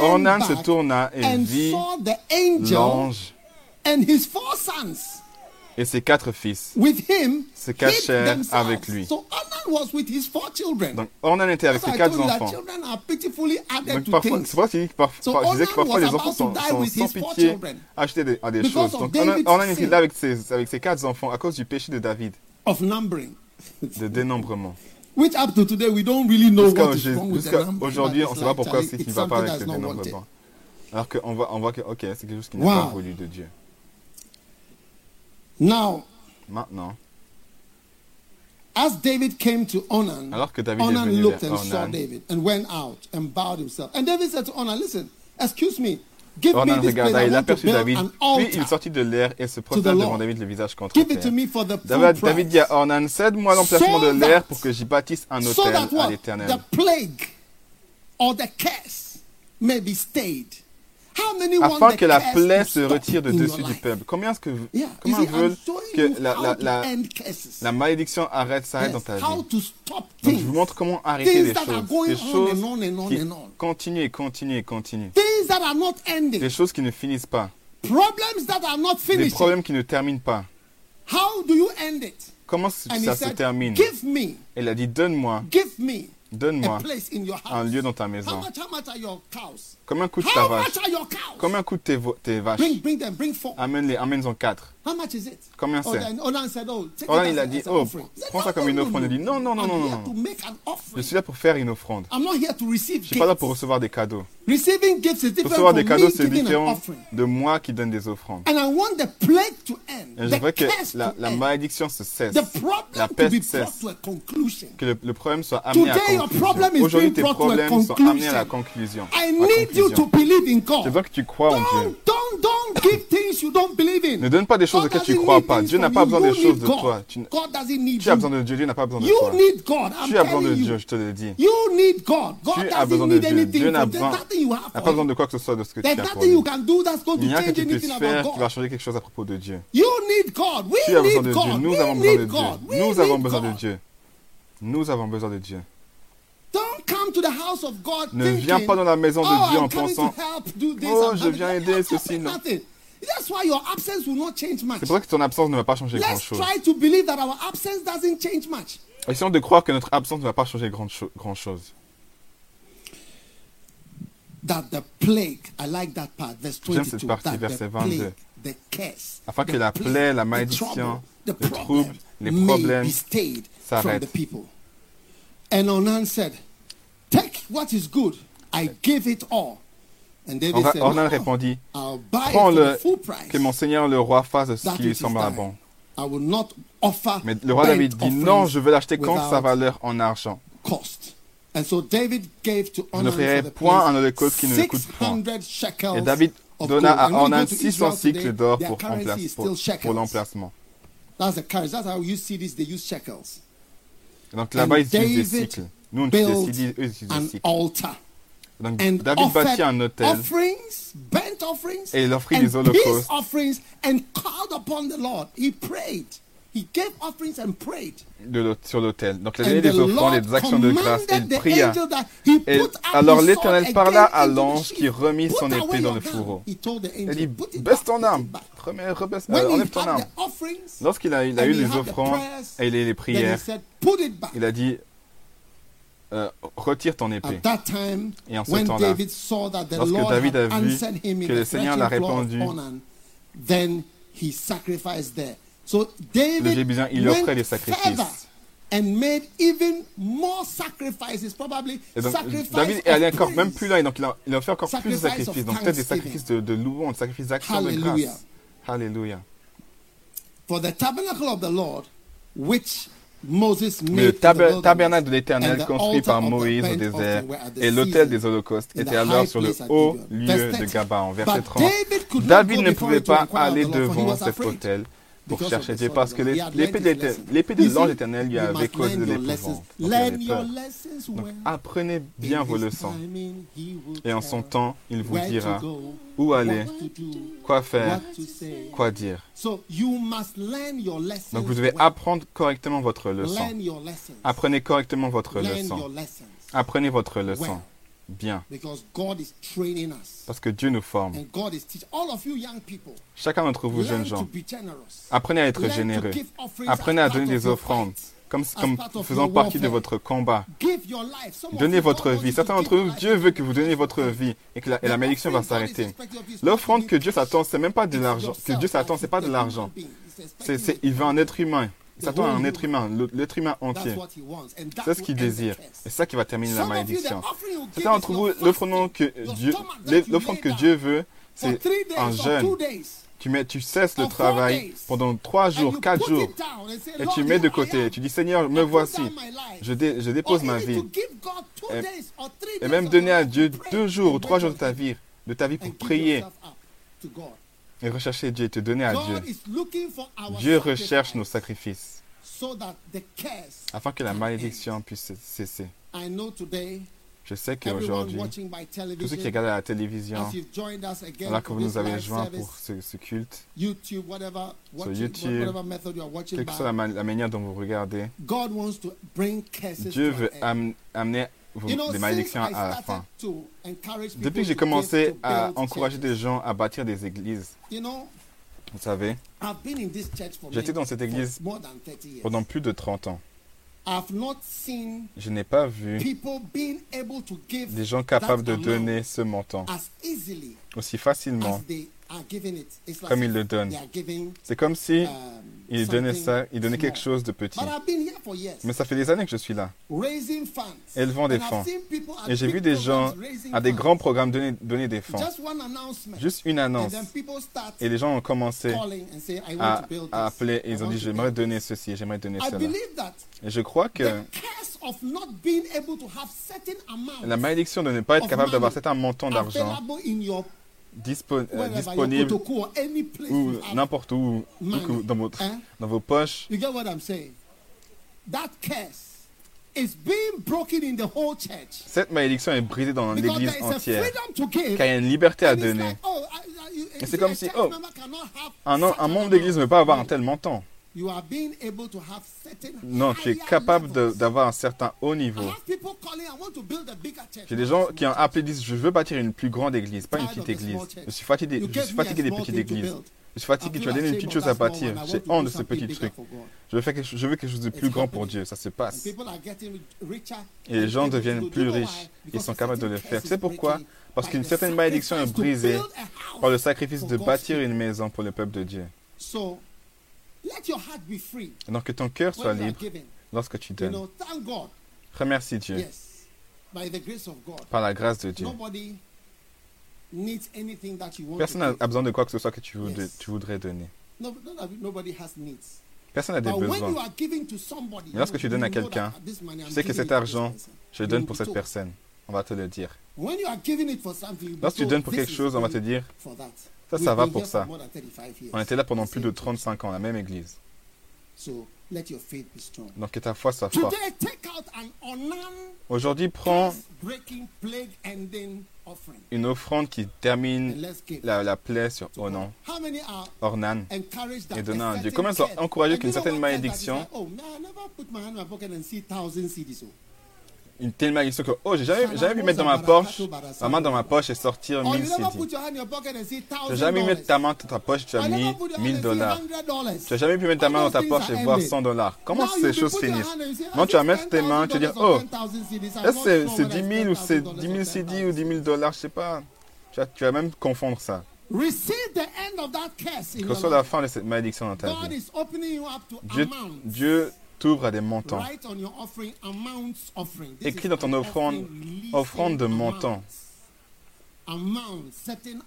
Ornan se tourna et and vit saw the angel l'ange and his four sons et ses quatre fils. with him Se cachèrent themselves. avec lui. So Onan was with his four children. Donc Ornan était avec ses quatre enfants. Donc parfois, c'est dit que parfois, So je disais que parfois les enfants sont, sont sans pitié des, à des because choses. of Donc Ornan était là avec ses, avec ses quatre enfants à cause du péché de David, of numbering. de dénombrement. Which up to today we don't really know Jusqu'à what is wrong with the jusqu'à numbering. aujourd'hui, on ne sait pas pourquoi c'est qu'il ne va pas avec le dénombrement. Alors qu'on voit, on voit que ok, c'est quelque chose qui n'est Wow. pas voulu de Dieu. Now, Maintenant, as David came to Onan, Alors que David est Onan venu looked vers and saw Ornan. David and went out and bowed himself. And David said to Onan, Listen, excuse me, give me this place. regarda, I il to build David, an puis il altar. sortit de l'air et se the prostra Lord. devant David le visage contre Give it to terre. me for the full David, dit à Ornan, cède-moi l'emplacement So de l'air pour que j'y bâtisse un so hôtel that à what? l'éternel. The plague or the curse may be stayed. Afin que la plaie se retire de dessus du peuple. Combien est-ce que Yeah, comment see, veulent que la, la, la, malédiction arrête, s'arrête Yes, dans ta vie Donc things. je vous montre comment arrêter les that are choses. going Des on choses and on and on qui and on. continuent et continuent et continuent. Things that are not ending. Des choses qui ne finissent pas. Problems that are not Des finished. problèmes qui ne terminent pas. How do you end it? Comment ça se termine? Elle a dit, donne-moi give me a Donne-moi un lieu dans ta maison. Combien coûte ta vache? Combien coûtent tes, tes vaches? Amène-les, amène-en quatre. How much is it? Combien c'est? Onan said, oh, take Onan, il a dit, oh, prends ça comme une offrande. Il dit, non, non, non, I'm non, Je suis là pour faire une offrande. I'm not here to receive Je suis pas là pour recevoir des cadeaux. Receiving gifts is different Recevoir des cadeaux, c'est différent de moi qui donne des offrandes. And I want the plague to end. Et je the voudrais que la, la malédiction se cesse. the problem La peste cesse. to a conclusion. Que le, le problème soit amené Today, à your problem conclusion. is Aujourd'hui, tes brought to a problèmes sont amenés à la conclusion. conclusion. I À need you to conclusion. believe in J'ai God. besoin que tu crois en Dieu. Ne donne pas des choses God auxquelles tu doesn't crois pas. Dieu n'a pas besoin des choses de toi. Tu, tu as besoin de Dieu, Dieu n'a pas besoin de toi. Tu as besoin de Dieu, je te le dis. Tu as besoin de Dieu. Dieu n'a pas besoin de quoi que ce soit de ce que tu as pour lui. Il n'y a rien que tu puisses faire qui va changer quelque chose à propos de Dieu. Tu as besoin de. Dieu. Nous avons besoin de Dieu. Nous avons besoin de. Dieu. Nous avons besoin de Dieu. Don't come to the house of God Ne viens pas dans la maison de oh, Dieu en pensant, Oh, je viens aider, ceci, non. That's why your absence will not change much. C'est pour ça que ton absence ne va pas changer grand-chose. Let's try to believe that our absence doesn't change much. Essayons de croire que notre absence ne va pas changer grand-chose. Grand that the plague, I like that part, verse 22. J'aime partie, verset 22. The curse, Afin que la plaie, la malédiction, le trouble, les problèmes s'arrêtent. And on said, take what is good, I give it all. Ornan répondit, prends-le, que mon Seigneur le roi fasse ce qui lui semblera bon. Mais le roi David dit, non, je veux l'acheter contre sa valeur en argent. Je n'offrirai point un holocauste qui ne le coûte point. Et David donna à Ornan 600 cycles d'or pour, l'emplacement. Donc là-bas, ils utilisent des cycles. Nous, on utilise des cycles. Donc and David bâtit un hôtel offerings, burnt offerings, et il offrit des holocaustes. Sur l'autel. Donc il a donné des offrandes et des actions de grâce et il pria. Et alors l'Éternel parla à l'ange qui remit son épée dans le fourreau. Il a dit baisse ton arme, remets, rebaisse, euh, enlève ton arme. Lorsqu'il a, il a eu les offrandes et les, les prières, il a dit euh, retire ton épée. Et en ce temps-là, lorsque David a vu que le Seigneur l'a répondu, le Jébusin, il offrait des sacrifices. And made even more sacrifices, probably et donc, sacrifice David est allé encore même plus loin, et donc il a, il a fait encore plus de sacrifices, donc peut-être des sacrifices de, de louange, des sacrifices d'action de grâce. Hallelujah. For the tabernacle of the Lord, which le tabernacle de l'Éternel construit par Moïse au désert et l'autel des holocaustes étaient alors sur le haut lieu de Gabaon. Verset 30. David ne pouvait pas aller devant cet autel pour chercher Dieu parce que l'épée de l'ange éternel lui avait causé de l'épouvante. Donc apprenez bien vos leçons. Et en son temps, il vous dira où aller, quoi faire, quoi dire. Donc vous devez apprendre correctement votre leçon. Apprenez correctement votre leçon. Apprenez votre leçon bien. Parce que Dieu nous forme. Chacun d'entre vous, jeunes gens, apprenez à être généreux. Apprenez à donner des offrandes comme, faisant partie de votre combat. Donnez votre vie. Certains d'entre nous, Dieu veut que vous donniez votre vie et que la, et malédiction va s'arrêter. L'offrande que Dieu s'attend, c'est même pas de l'argent. Que Dieu s'attend, c'est pas de l'argent. Il veut un être humain. Il s'attend à un être humain, l'être humain entier. C'est ce qu'il désire. C'est ça qui va terminer la malédiction. Certains d'entre vous, l'offrande que Dieu, que Dieu veut, c'est un jeûne. Tu, mets, tu cesses le travail pendant trois jours, quatre jours, et tu mets de côté. Tu dis, Seigneur, me voici. Je, dépose ma vie. Et, même donner à Dieu deux jours ou trois jours de ta vie, de ta vie pour prier et rechercher Dieu et te donner à Dieu. Dieu recherche nos sacrifices afin que la malédiction puisse cesser. Je sais qu'aujourd'hui, tous ceux qui regardent la télévision, alors que vous nous avez joints pour ce, culte, sur YouTube, quelle que soit la, manière dont vous regardez, Dieu veut amener de malédiction à la fin. Depuis que j'ai commencé à encourager des gens à bâtir des églises, vous savez, j'étais dans cette église pendant plus de 30 ans. Je n'ai pas vu des gens capables de donner ce montant aussi facilement comme ils le donnent. C'est comme si il donnait ça, il donnait quelque chose de petit. Mais ça fait des années que je suis là, élevant des fonds. Et j'ai vu des gens à des grands programmes donner, donner des fonds. Juste une annonce. Et les gens ont commencé à, appeler et ils ont dit j'aimerais donner ceci, j'aimerais donner cela. Et je crois que la malédiction de ne pas être capable d'avoir certain montant d'argent euh, disponible ou n'importe où, euh, dans, votre, dans vos poches. Cette malédiction est brisée dans l'église entière car il y a une liberté à donner. Et c'est comme si oh, un, membre d'église ne peut pas avoir un tel montant. Non, tu es capable d'avoir un certain haut niveau. J'ai des gens qui ont appelé et disent Je veux bâtir une plus grande église, pas une petite église. Je suis fatigué, des petites églises. Je suis fatigué, tu as donné une petite chose à bâtir. J'ai honte de ce petit truc. Je veux, faire quelque, je veux quelque chose de plus grand pour Dieu, ça se passe. Et les gens deviennent plus riches, ils sont capables de le faire. Tu sais pourquoi? Parce qu'une certaine malédiction est brisée par le sacrifice de bâtir une maison pour le peuple de Dieu soit que tu voudrais, Yes. tu voudrais donner. No, no, nobody has needs. Personne n'a des But when you besoins. are giving to somebody, Mais lorsque tu donnes à quelqu'un, Tu sais que cet argent, je You donne pour cette personne. On va te le dire. Lorsque tu donnes pour quelque chose, on va te dire. Ça, ça va pour ça. for more than 35 years. On était là pendant plus de 35 ans, la même église. Donc que ta foi soit forte. Aujourd'hui, prends une offrande qui termine la, la plaie sur Onan, Ornan. Et donner a à Dieu. curse- encouragés And qu'une certaine malédiction- Une telle malédiction que, oh, j'ai jamais, jamais pu mettre dans ma poche, ma main dans ma poche et sortir Or 1000 you never CD. put your hand in your pocket and see Tu n'as jamais pu mettre ta main dans ta poche, tu as never mis put your hand 1000 and see dollars. $100. Tu n'as jamais pu mettre ta main dans ta poche et voir 100 dollars. Comment ces choses finissent Non, tu vas mettre tes mains, tu vas dire, oh, est-ce que c'est c'est 10 000 ou c'est 10 000 CD ou 10 000 dollars, je sais pas. Tu vas, tu vas même confondre ça. Your Reçois la fin de cette malédiction dans ta vie. Dieu. Dieu t'ouvre à des montants. Écris is dans ton an offrande, offrande de montant. Certain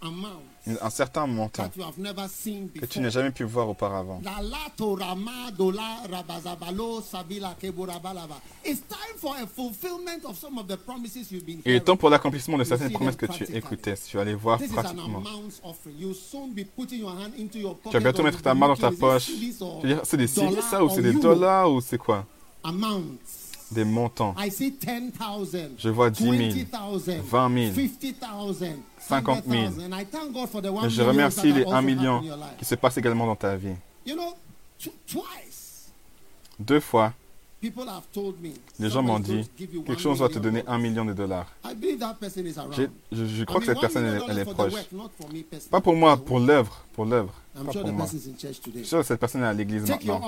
Un certain montant that you have never seen que tu n'as jamais pu voir auparavant. Il est temps pour l'accomplissement de certaines promesses que tu écoutais. Tu vas les voir pratiquement. Tu vas bientôt mettre ta main dans ta poche. Tu dire, c'est des CD ça ou c'est des dollars ou c'est quoi? Amounts. Des montants. I see 10,000. Je vois 10 000, 20,000, 20 000, 50,000, 50 000. 100,000. And I thank God for the one Et je remercie les also 1 million qui se passent également dans ta vie. Deux fois, people have told me. les gens m'ont dit quelque chose va te donner un million de dollars. I believe that person is around. J'ai- Je, je crois que cette personne, elle, elle est proche. Pas pour moi, pour l'œuvre. Pour l'œuvre. Pas pour the moi. Je suis sûr que cette personne est à l'église maintenant.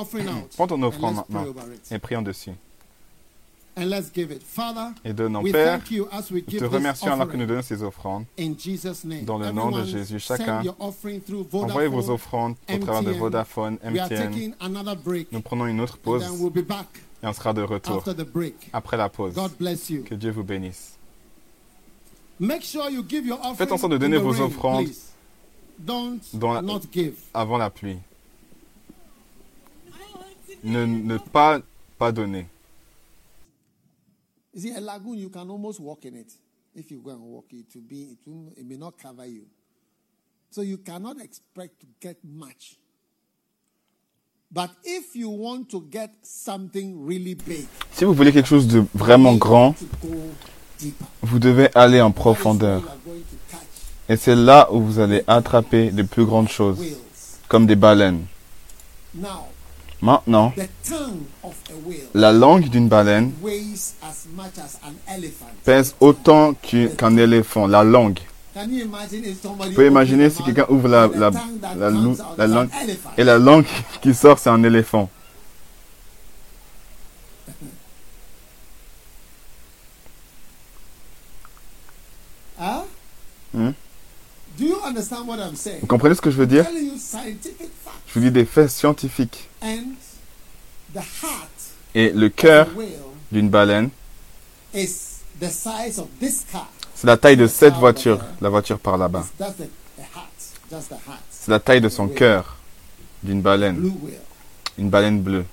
Prends ton and offrande maintenant et prions dessus. And let's give it. Father, Et donnons, we Père, thank you as we nous give te remercions alors que nous donnons ces offrandes. in Jesus' name. Dans le nom de Jésus, chacun, Envoyez vos Vodafone. offrandes au travers de. Vodafone, We are MTN. taking another break. Nous prenons une autre And pause then we'll be back et on sera de retour after the break. après la pause. God bless you. Que Dieu vous bénisse. Make sure you give your offering Faites en sorte de donner vos rain, offrandes dans la-. Avant la pluie. Ne, ne pas, pas donner. You see, a lagoon, you can almost walk in it. If you go and walk, it will be, it, will, it may not cover you. So you cannot expect to get much. But if you want to get something really big, Si vous voulez quelque chose de vraiment grand, vous devez aller en profondeur. Et c'est là où vous allez attraper de plus grandes choses, comme des baleines. Now, Maintenant, the tongue of a whale la langue d'une baleine weighs as much as an elephant. pèse autant qu'u- qu'un éléphant. La langue. Vous pouvez imaginer si quelqu'un ouvre la, la, la, langue elephant? et la langue qui sort, c'est un éléphant. Hmm? Do you understand what I'm saying? Vous comprenez ce que je veux dire? Je vous dis des faits scientifiques. Et le cœur d'une baleine, c'est la taille de cette voiture, la voiture par là-bas. C'est la taille de son cœur d'une baleine, une baleine bleue.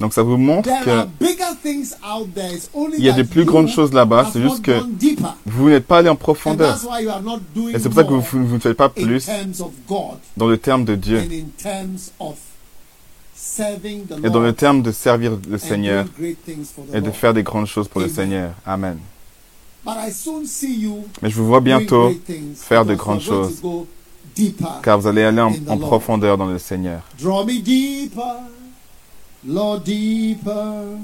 Donc ça vous montre there que are bigger things out there. It's only il y a des plus grandes choses là-bas, c'est juste que vous n'êtes pas allé en profondeur. Et c'est pour ça que vous, ne faites pas plus dans le terme de Dieu et dans le terme de servir le Seigneur et de faire des grandes choses pour le. Seigneur. Amen. Mais je vous vois bientôt faire de grandes choses. car vous allez aller en, en profondeur dans le Seigneur. Lord, deeper.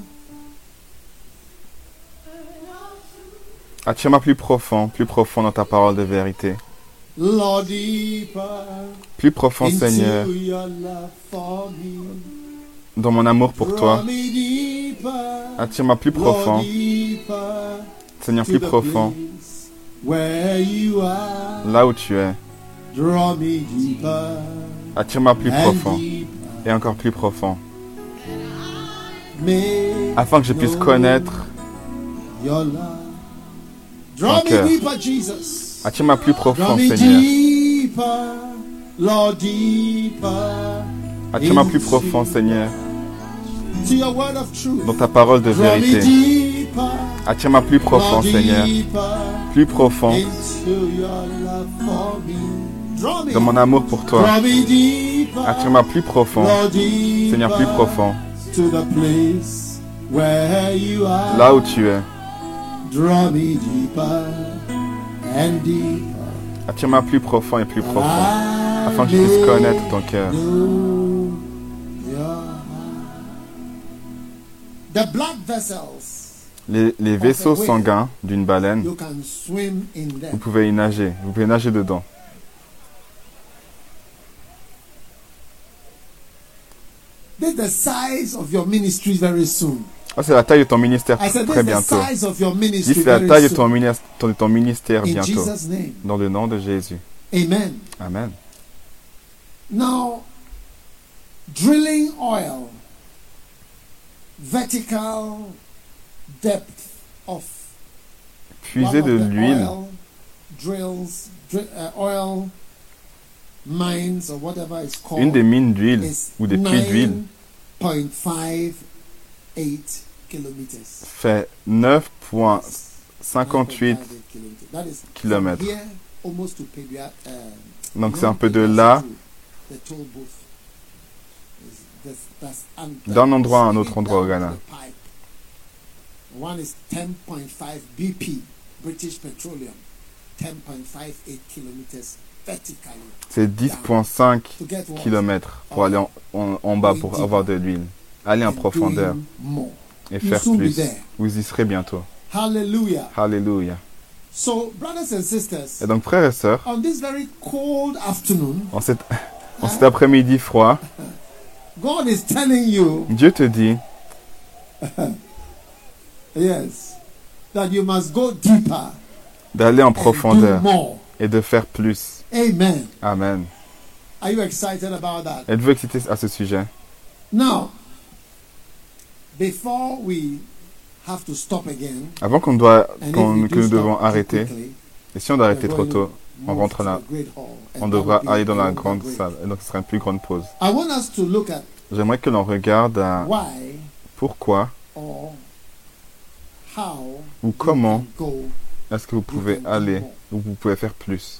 Attire-moi plus profond, plus profond dans ta parole de vérité. Lord, deeper. Plus profond, into Seigneur, your love for me. dans mon amour pour toi. Attire-moi plus Lord, profond. deeper. Seigneur, plus profond, place where you are. là où tu es. Draw me deeper Attire-moi plus and profond deeper. et encore plus profond, afin que je puisse connaître. Ton cœur. deeper, Jesus. Attire-moi plus Draw profond, me Seigneur. deeper. Attire-moi plus profond, Seigneur, dans ta parole de vérité. deeper, Attire-moi plus profond, Lord, Seigneur, plus profond dans mon amour pour toi. draw me deeper, Attire-moi plus profond, Seigneur, plus profond, to the place where you are. là où tu es. Draw me deeper and deeper. Attire-moi plus profond et plus profond, afin que je puisse connaître ton cœur. Les, les vaisseaux sanguins d'une baleine, you can swim in vous pouvez y nager, vous pouvez nager dedans. The size of your ministry very soon. Ah, c'est la taille de ton ministère I said, this très bientôt. size of your Dis, ministry c'est la taille de ton ministère, de ton ministère In bientôt. Jesus' name. Dans le nom de Jésus. Amen. Amen. Now, drilling oil, vertical depth of Puiser de l'huile, drills, dri- uh, oil mines or whatever it's called. Une des mines d'huile ou des puits d'huile 9.58 kilometers. fait 9,58. 9.58 kilometers. That is from kilomètres. here almost to Pedia, uh, Donc c'est un peu de là, d'un endroit à un autre endroit au Ghana. to the pipe. One is 10.5 BP, British Petroleum, 10.58 kilometers vertically. C'est 10,5 To get what? km pour aller en, en- en bas pour avoir de l'huile. Aller en profondeur et faire plus. Vous y serez bientôt. Hallelujah. Alléluia. So, brothers and sisters, Et donc frères et sœurs, on this very cold afternoon, en, cet, en cet après-midi froid, God is telling you, Dieu te dit yes, that you must go deeper d'aller en profondeur et de faire plus. Amen. Amen. Are you excited about that? Êtes-vous excité à ce sujet? Now, before we have to stop again, Avant qu'on doit, que nous devons arrêter, et si on doit arrêter trop tôt, on rentre là. on devra aller dans la grande salle. Et donc ce sera une plus grande pause. I want us to look at J'aimerais que l'on regarde à pourquoi or how ou comment est-ce que vous pouvez aller ou vous pouvez faire plus.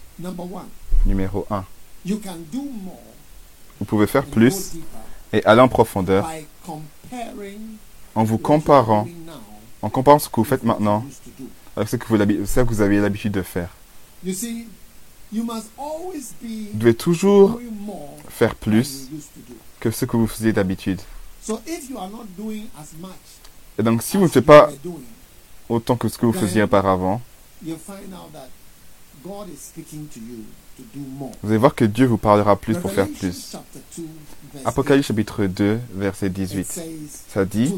Numéro 1. you can do more Vous pouvez faire plus et aller en profondeur by comparing en vous comparant, en comparant ce que vous faites maintenant avec ce que vous, ce que vous aviez l'habitude de faire. You see, you must always be Vous devez toujours faire plus que ce que vous faisiez d'habitude. So if you are not doing as much Et donc si vous ne faites pas autant que ce que vous faisiez auparavant, vous allez voir que Dieu vous parlera plus pour faire plus. chapter 2, verse Apocalypse chapitre 2, verset 8, it 18. says, Ça dit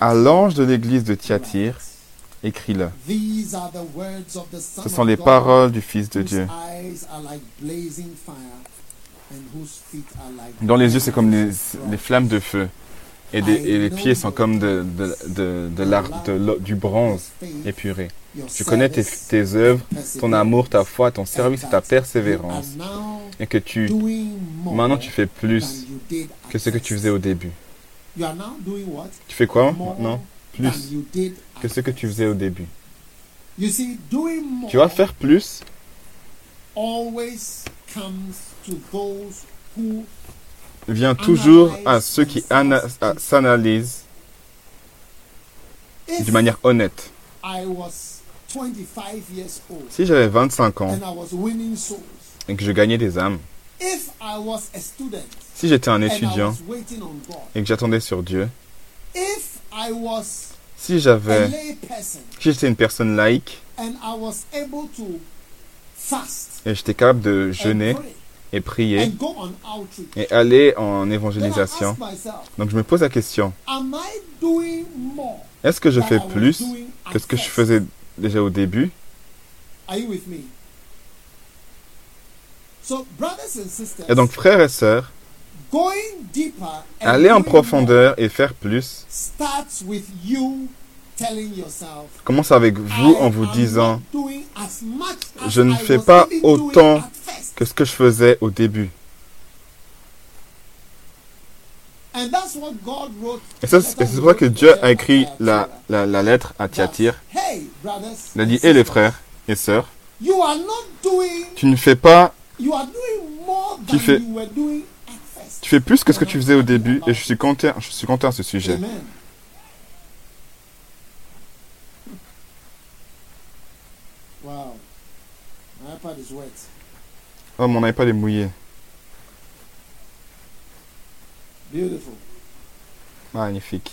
À l'ange de l'église de Thyatire, écris-le. Ce sont les paroles du Fils de Dieu. Dont les yeux, c'est comme les flammes de feu. Et, des- et les pieds sont comme de, de, de, de l'ar- de l'o- du bronze épuré. Je connais tes, tes œuvres, ton amour, ta foi, ton service et ta persévérance. Et que tu, maintenant tu fais plus que ce que tu faisais au début. Tu fais quoi maintenant? Plus que ce que tu faisais au début. Tu vas faire plus vient toujours à ceux qui s'analysent d'une manière honnête. Si j'avais 25 ans et que je gagnais des âmes, si j'étais un étudiant et que j'attendais sur Dieu, si j'avais, si j'étais une personne laïque et j'étais capable de jeûner et prier et aller en évangélisation. Donc je me pose la question, am I doing more est-ce que je fais plus que ce que je faisais déjà au début? Are you with me? So, brothers and sisters, Et donc frères et sœurs, aller en profondeur et faire plus more starts with you telling yourself, commence avec vous en vous disant Je ne fais pas autant. Que ce que je faisais au début. And that's what God wrote. Et c'est pour ça que Dieu a écrit la, la, la lettre à Thyatire. Hey, Il a dit, hé les sisters, frères et sœurs, You are not doing, tu ne fais pas, you are doing more Tu fais- tu fais plus que ce que tu faisais au début et je suis content, je suis content à ce sujet. Wow. My iPad is wet. Oh, mon iPad est mouillé. Beautiful. Magnifique.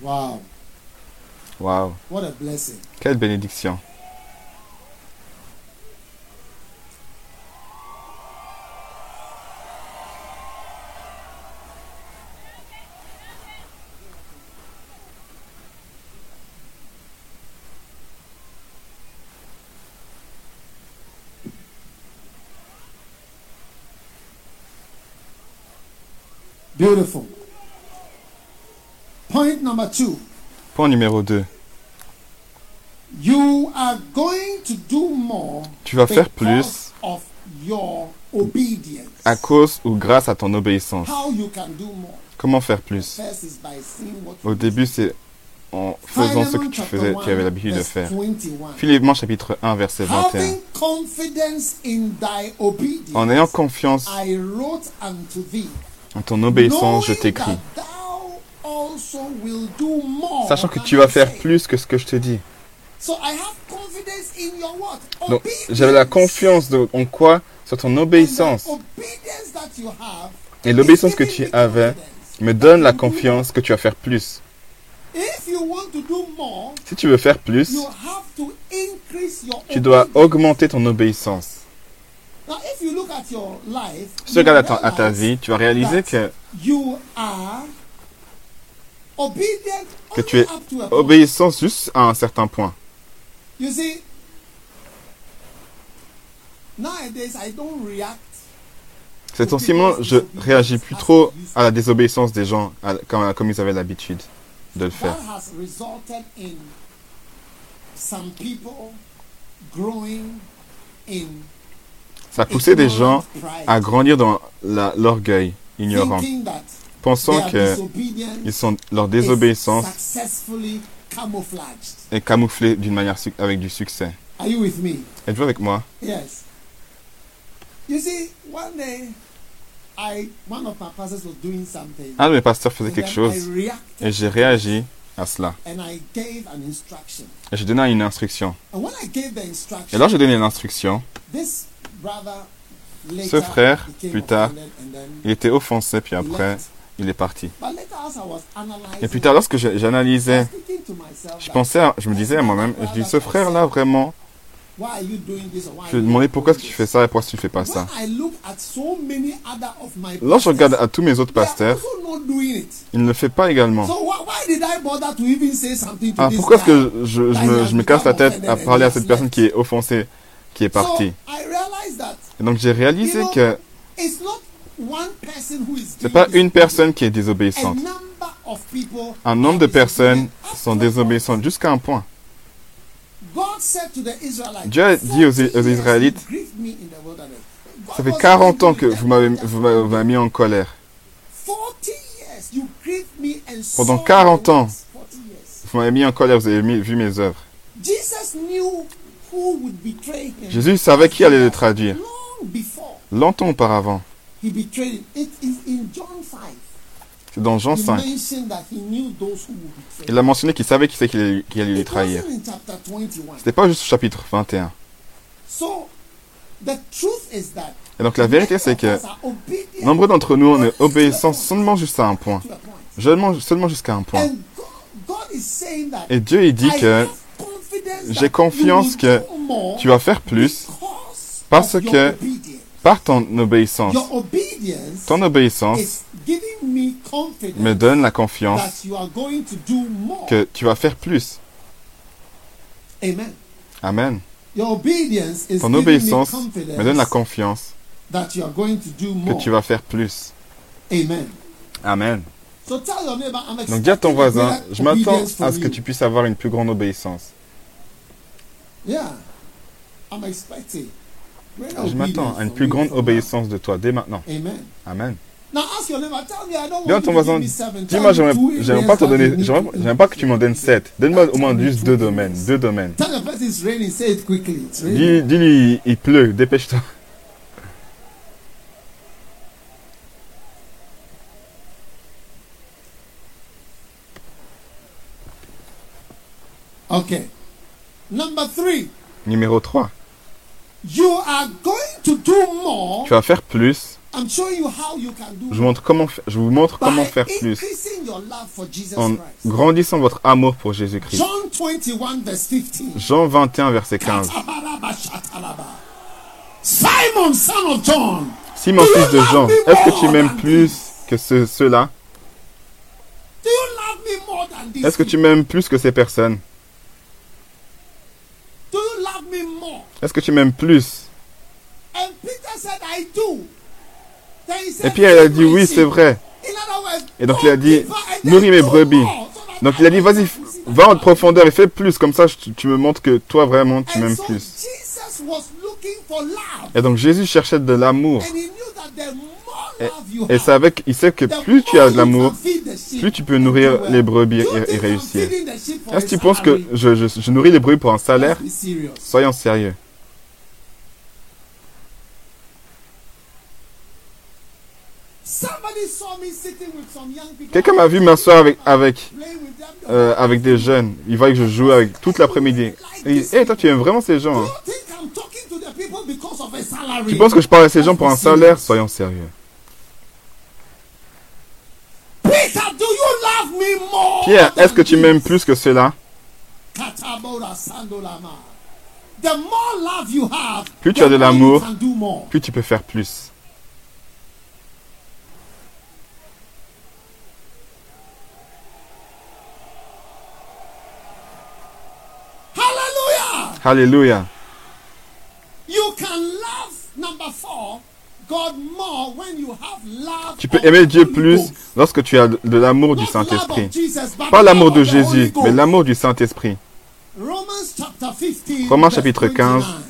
Wow. Waouh, What a blessing. quelle bénédiction. Beautiful. Point number two. Point numéro 2. You are going to do more Tu vas faire because of your obedience. À cause ou grâce à ton obéissance. How you can do more. Comment faire plus? Au début, c'est en faisant ce que tu faisais, tu avais l'habitude de faire. Philippiens chapitre 1, verset 21. Having confidence in thy obedience, En ayant confiance En ton obéissance, je t'écris. Sachant que tu vas faire plus que ce que je te dis. So I have confidence in your what? Donc, j'avais la confiance de, en quoi? Sur ton obéissance. Et l'obéissance is que tu avais me donne la confiance que tu vas faire plus. If you want to do more, Si tu veux faire plus, tu dois augmenter ton obéissance. Si tu you regardes à ta, à ta realize vie, tu vas réaliser que, you are obedient que tu es obéissant juste à un certain point. You see, nowadays I don't react. C'est temps-ci, moi, je réagis plus trop à la désobéissance des gens à- comme, comme ils avaient l'habitude de le faire. Some people growing in Ça a poussé des gens à grandir dans l'orgueil ignorant, pensant que ils sont, leur is désobéissance est camouflée d'une manière avec du succès. Are you with me? Êtes-vous avec moi? Yes. You see, one day, I one of my pastors was doing something, Un de mes pasteurs faisait and quelque chose I reacted et j'ai réagi à cela. and I gave an instruction. Et j'ai donné une instruction. And when I gave the Et instruction, alors j'ai donné l'instruction. Ce frère, plus tard, Il était offensé, puis après, il est parti. Et plus tard, lorsque j'analysais, je pensais, à- je me disais à moi-même, je dis, ce frère-là, vraiment, je demandé doing pourquoi est-ce que tu fais ça et pourquoi est-ce que tu fais pas ça. Lorsque je regarde à tous mes autres pasteurs, ils ne le font pas également. So why, why did I bother to even say something to Ah, pourquoi est-ce que je, je me, je me casse la tête à parler à cette personne qui est offensée, qui est partie So I realized that Et donc j'ai réalisé que is c'est pas une personne qui est désobéissante. Un nombre de personnes sont désobéissantes jusqu'à un point. Dieu a dit aux- 40 aux years Israélites, Ça fait was 40 ans que vous m'avez mis en colère. 40 years you grieved me and Pendant saw 40 my ans. works. 40 years. Vous m'avez mis en colère, vous avez vu mes œuvres. Jésus savait qui allait le traduire. Longtemps auparavant. he betrayed him. It is in John 5. C'est dans Jean He 5. mentioned that he knew those who would betray Il a mentionné qu'il savait qui c'est qui allait, qui allait It trahir. 21. C'était pas juste au chapitre 21. So, the truth is that Et donc la vérité c'est que nombreux d'entre nous on est obéissants seulement jusqu'à un point. Seulement, seulement jusqu'à un point. Et Dieu, il dit que j'ai confiance que tu vas faire plus parce que par ton obéissance. Ton obéissance me donne la confiance that you are going to do more. que tu vas faire plus. Amen. Ton obéissance me donne la confiance que tu vas faire plus. Amen. Donc dis à ton voisin, je m'attends à ce que tu puisses avoir une plus grande obéissance. Yeah. I'm expecting. greater Je m'attends à une plus grande obéissance de toi dès maintenant. Amen. Dis ton voisin, dis-moi, j'aimerais pas te donner, j'aimerais pas que tu m'en donnes 7. Donne-moi au moins juste deux domaines. Deux domaines. Dis-lui, il pleut, dépêche-toi. Okay. Number three, Numéro 3. you are going to do more. Tu vas faire plus. I'm showing you how you can do Je vous montre comment, je vous montre comment faire plus en Christ. grandissant votre amour pour Jésus-Christ. John 21 verse 15. Jean 21, verset 15. Simon, son of John. Simon, fils de Jean, est-ce que tu m'aimes plus que ce- ceux-là? Do you love me more than this? Est-ce que tu m'aimes plus que ces personnes Do you love me more? Est-ce que tu m'aimes plus? Et puis elle a "Feed dit oui, sheep." c'est vrai. Et donc il a dit, nourris mes brebis. Donc il a dit, vas-y, va en profondeur et fais plus. Comme ça, tu me montres que toi, vraiment, tu m'aimes plus. Et donc Jésus cherchait de l'amour. Et, il sait que plus tu as de l'amour, plus tu peux nourrir les brebis et, réussir. Est-ce que tu penses que je, je- je nourris les brebis pour un salaire? Soyons sérieux. Somebody saw me sitting with some young people. Quelqu'un m'a vu m'asseoir avec, avec, euh, avec des jeunes. Il voit que je joue avec toute l'après-midi. Et il dit, Hey, toi, tu aimes vraiment ces gens. Hein. Tu penses que je parle à ces gens pour un salaire? Soyons sérieux. Pierre, est-ce que tu m'aimes plus que cela? Plus tu as de l'amour. Plus tu peux faire plus. Hallelujah! Alléluia. You can love number four, God more when you have love. Tu peux aimer Dieu plus lorsque tu as de l'amour du Saint-Esprit. Pas l'amour de Jésus, mais l'amour du Saint-Esprit. Romans chapter 15. Romains chapitre 15, 29.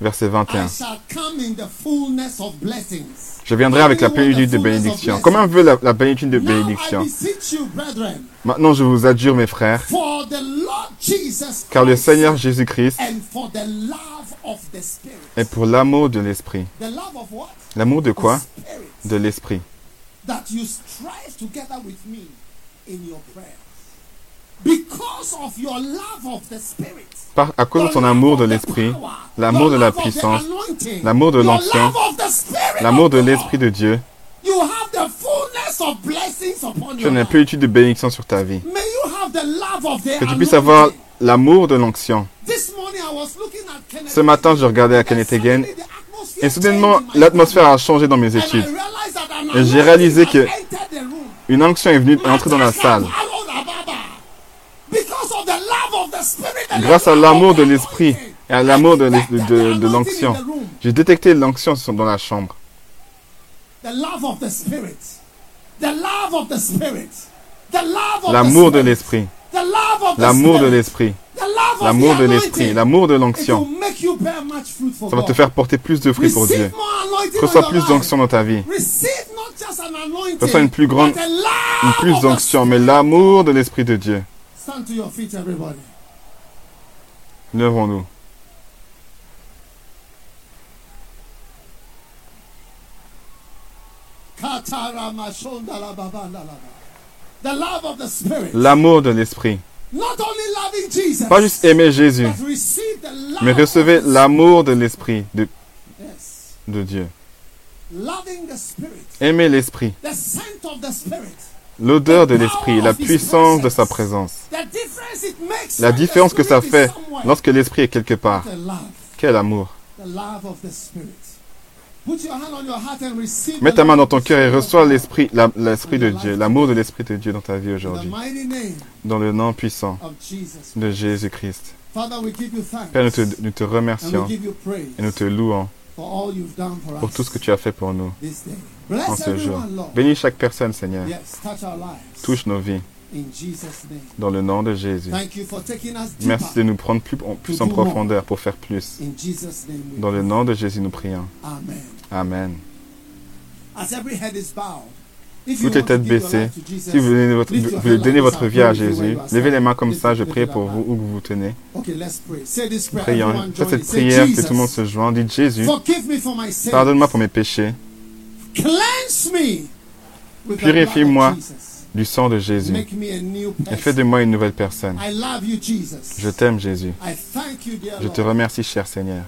Verset I 21. shall come in the fullness of blessings. Je viendrai avec la plénitude de bénédiction. Combien veut la, la plénitude de bénédiction? Maintenant, je vous adjure, mes frères, car le Seigneur Jésus-Christ est pour l'amour de l'Esprit. L'amour de quoi? De l'Esprit. Par, à cause de ton amour de l'Esprit, l'amour de la puissance, l'amour de l'onction, l'amour de l'Esprit de Dieu, You have the fullness of blessings upon tu your as une life. plénitude de bénédiction sur ta vie. May you have the love of the Que tu puisses avoir l'amour de l'onction. Ce matin, je regardais à Kenneth atmosphere et soudainement, l'atmosphère a changé dans mes études. Et j'ai réalisé que une onction est venue entrer dans la salle. Because of the love of the Spirit and Grâce à l'amour de l'Esprit et à l'amour de, l'onction, j'ai détecté l'onction dans la chambre. L'amour de l'Esprit. L'amour de l'Esprit. L'amour de l'Esprit. L'amour de l'onction. Ça va te faire porter plus de fruits pour Dieu. Reçois plus d'onction dans ta vie. Reçois une plus grande- Une plus d'onction, mais l'amour de l'Esprit de Dieu. Stand to your feet, everybody. Levons-nous. The love of the Spirit. L'amour de l'Esprit. Not only loving Jesus, Pas juste aimer Jésus, but receive the love mais recevez l'amour de l'Esprit de, de Dieu. Loving the Spirit. Aimez l'Esprit. L'odeur de l'Esprit, la puissance de sa présence. La différence que ça fait lorsque l'Esprit est quelque part. Quel amour. Mets ta main dans ton cœur et reçois l'Esprit l'Esprit de Dieu, l'amour de l'Esprit de Dieu dans ta vie aujourd'hui. Dans le nom puissant de Jésus-Christ. Père, nous te, nous te remercions et nous te louons pour tout ce que tu as fait pour nous en ce jour. Bénis chaque personne, Seigneur. Touche nos vies dans le nom de Jésus. Merci de nous prendre plus, en- plus en profondeur pour faire plus. Dans le nom de Jésus, nous prions. Amen. Toutes les têtes baissées. Si vous voulez, votre, vous voulez donner votre vie à Jésus, levez les mains comme ça, je prie pour vous où vous vous tenez. Prions. Faites cette prière que tout le monde se joint. Dites Jésus, pardonne-moi pour mes péchés Purifie-moi du sang de Jésus et fais de moi une nouvelle personne. Je t'aime, Jésus. Je te remercie, cher Seigneur,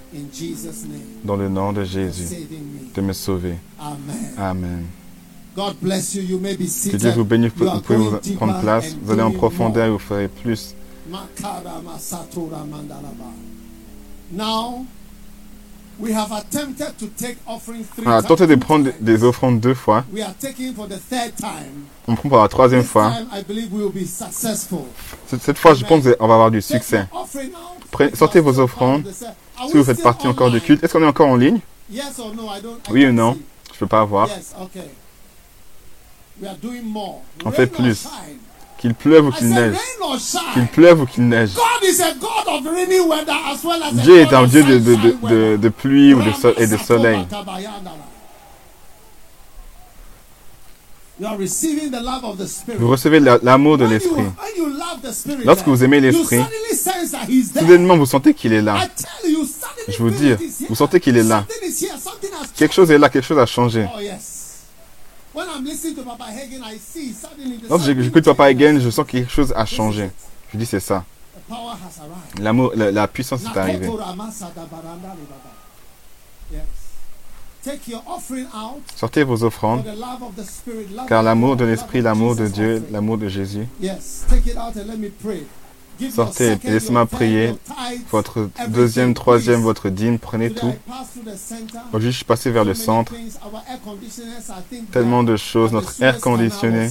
dans le nom de Jésus, de me sauver. Amen. Que Dieu vous bénisse. Vous pouvez vous prendre place. Vous allez en profondeur et vous ferez plus. Now, we have attempted to take offering three On a tenté de prendre des offrandes deux fois. We are taking for the third time. On prend pour la troisième fois. time, I believe we will be successful. Cette fois, je pense qu'on va avoir du succès. sortez vos offrandes. Si we vous faites partie encore du culte, est-ce qu'on est encore en ligne? Oui ou non? Je peux pas voir. On fait plus. Qu'il pleuve ou qu'il neige. Qu'il pleuve ou qu'il neige. God is a God of rainy weather as well as a Dieu est un Dieu de, de, de, de, pluie ou de so- et de soleil. You are receiving the love of the Spirit. Vous recevez la- l'amour de l'Esprit. when you love the Spirit, Lorsque vous aimez l'Esprit. Soudainement, vous sentez qu'il est là. Je vous dis, vous sentez qu'il est là. Quelque chose est là, quelque chose a changé. Lorsque j'écoute Papa Hagen, je sens que quelque chose a changé. Je dis c'est ça. L'amour, la, la puissance est arrivée. Sortez vos offrandes, car l'amour de l'Esprit, l'amour de Dieu, l'amour de Jésus. Sortez, laissez-moi prier. Votre deuxième, troisième, votre dîme, prenez tout. Aujourd'hui, je suis passé vers le centre. Tellement de choses. Notre air conditionné,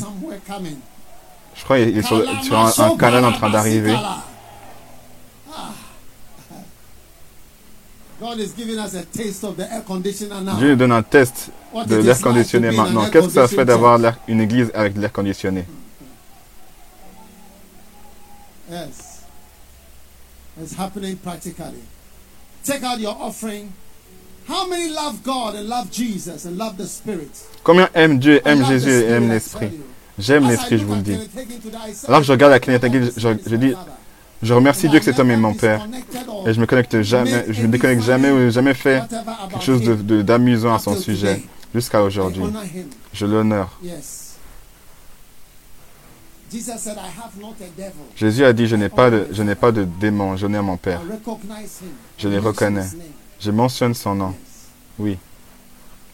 je crois qu'il est sur, sur un, un canal en train d'arriver. Dieu nous donne un test de l'air conditionné maintenant. Qu'est-ce que ça fait d'avoir une église avec l'air conditionné? Yes. It's happening practically. Take out your offering. How many love God and love Jesus and love the Spirit? Combien aiment Dieu, aiment Jésus et aiment l'Esprit? J'aime l'Esprit, je vous le dis. Alors que je regarde la "God Kenneth Hagin, is je, dis, father." je remercie Dieu que c'est homme est mon Père. Et je me connecte jamais, je me déconnecte jamais ou jamais fait quelque chose de- him de- d'amusant à son sujet jusqu'à aujourd'hui. Je l'honore. Yes. Jesus said, I have not a devil. Jésus a dit, je n'ai pas de, je n'ai pas de démon, j'honore mon Père. Je les reconnais. Je mentionne son nom. Oui.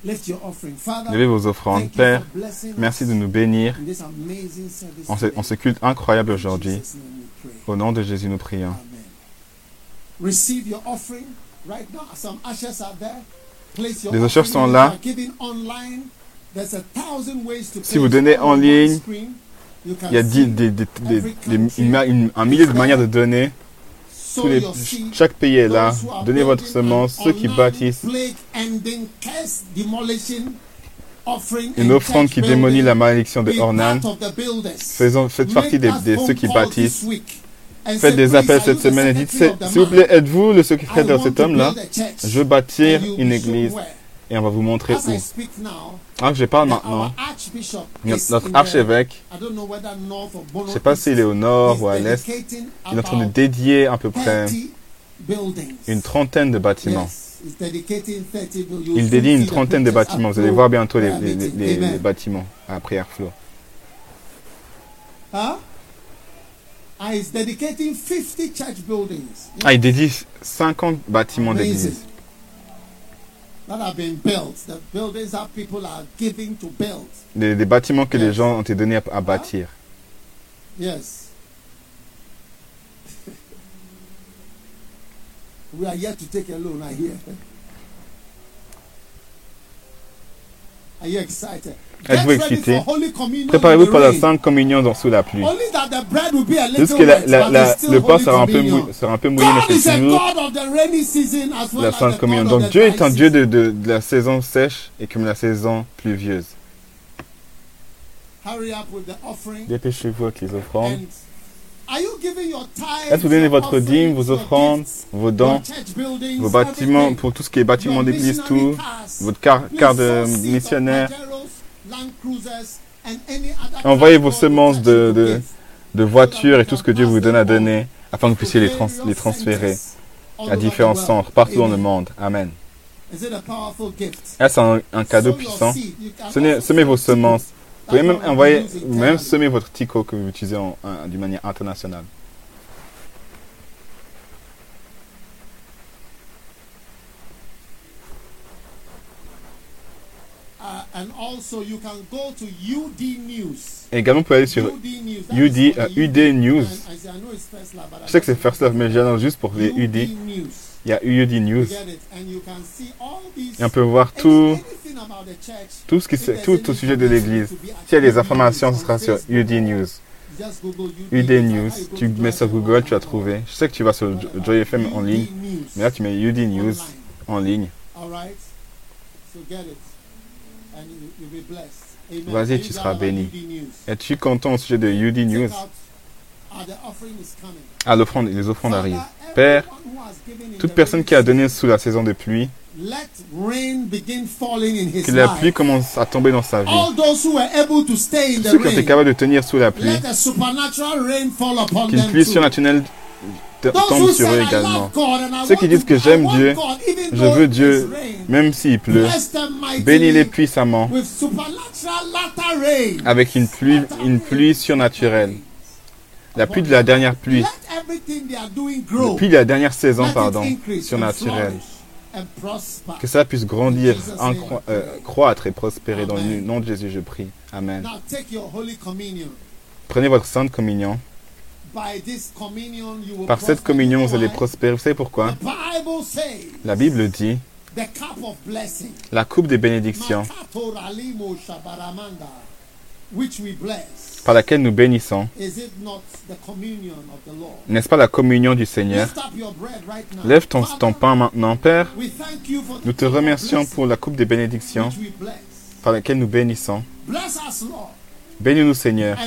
Levez vos offrandes. Père, merci de nous bénir en ce, today. en ce culte incroyable In aujourd'hui. Au nom de Jésus, nous prions. Amen. Receive your offering right now. Some ushers are there. Place your Les offering. sont là. Si vous donnez on en ligne, Il y a des, des- une un millier de manières de donner. Tous les- chaque pays est là. Donnez votre semence. Ceux qui bâtissent une and offrande qui démolit la malédiction de Ornan. Faisons, faites partie des, ceux qui bâtissent. Faites des "Please, appels cette semaine et dites, s'il vous plaît, êtes-vous le secrétaire de cet homme-là? build a church." Je veux bâtir une église. Et on va vous montrer As où. je parle our maintenant, notre, the- archevêque, je ne sais pas s'il est au nord ou à l'est, il est en train de dédier à peu près 30 buildings. une trentaine de bâtiments. Yes, he's dedicating 30 buildings. You'll Il dédie une trentaine de bâtiments. Vous allez voir bientôt les, bâtiments à Prière Flow. Huh? And he's dedicating 50 church buildings. Ah, il dédie 50 bâtiments d'église. That have been built. The buildings that people are giving to build. Des, des bâtiments que les Yes. gens ont été donnés à, à bâtir. Yes. we are yet to take a loan, I hear. Are you excited? Êtes-vous excité? Préparez-vous pour la. Sainte Communion dans, sous la pluie. Juste que la- la- la- le pain sera un, peu mouillé, sera un peu mouillé, mais c'est toujours la Sainte Communion. Donc Dieu est un Dieu de, de- de la saison sèche et comme la saison pluvieuse. Dépêchez-vous avec les offrandes. Est-ce que vous donnez votre dîme, vos offrandes, vos dons, vos bâtiments, pour tout ce qui est bâtiment d'église, tout, votre car- carte de of missionnaire. Envoyez vos semences de, de, voitures et tout ce que Dieu vous donne à donner afin que vous puissiez les, trans- les transférer à différents centres partout dans le monde. Amen. Is it a powerful gift? Est-ce un, un cadeau puissant Semez, vos semences. Vous pouvez même envoyer, même semer votre tico que vous utilisez d'une manière internationale. Uh, and also you can go to UD News. Et également, vous pouvez aller sur UD UD, euh, News. Je sais que c'est First Love, mais j'annonce juste pour les UD. Il y a UD News. Et on peut voir tout, tout ce qui tout au sujet de l'église. S'il y a des informations, ce sera sur UD News. UD News. Tu mets sur Google, tu Online. trouver. Je sais que tu vas sur Jo- Joy FM en ligne. UD News. Mais là, tu mets UD News en ligne. Vas-y, tu seras béni. Es-tu content au sujet de UD News? uh. Ah, l'offrande, les offrandes arrivent. Père, toute personne qui a donné sous la saison de pluie, Let rain begin falling in his que la pluie commence à tomber dans sa vie. All those who were able to stay in Tous the ceux qui ont été capables de tenir sous la pluie, let a supernatural rain fall upon qu'une them pluie surnaturelle tombe sur eux également. Ceux qui disent que j'aime Dieu, Je veux Dieu, même s'il pleut. Bénis-les puissamment avec une pluie, une pluie surnaturelle. La pluie de la dernière pluie. La pluie de la dernière saison, pardon, surnaturelle. Que ça puisse grandir, euh, croître et prospérer. Dans le nom de Jésus, je prie. Amen. Now take your Holy Communion. Prenez votre sainte communion. Par cette communion, vous allez prospérer. Vous savez pourquoi? The Bible says La Bible dit la coupe des bénédictions par laquelle nous bénissons. Is it not the communion of the Lord? N'est-ce pas la communion du Seigneur? Lève ton, ton pain maintenant, Père. Nous te remercions pour la coupe des bénédictions par laquelle nous bénissons. Bénis-nous, Seigneur.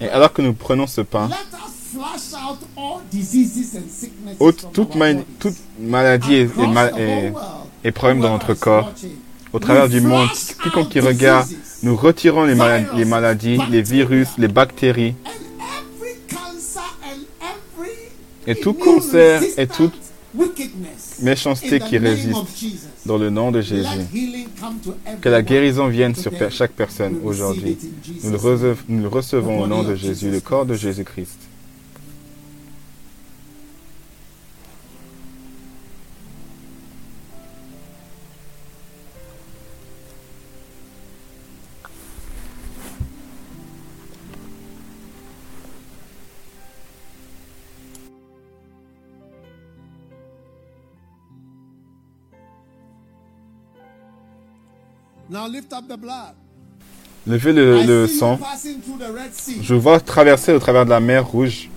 Et alors que nous prenons ce pain, ôte toute, ma- maladie et, ma- problème dans notre corps, au travers du monde. Quiconque qui regarde, nous retirons les, mala- les maladies, les virus, les bactéries et tout cancer et toute méchanceté qui résiste dans le nom de Jésus. Que la guérison vienne sur chaque personne aujourd'hui. Nous nous le recevons au nom de Jésus, le corps de Jésus-Christ. Now lift up the blood. Levez le, le sang. Je vois traverser au travers de la mer rouge.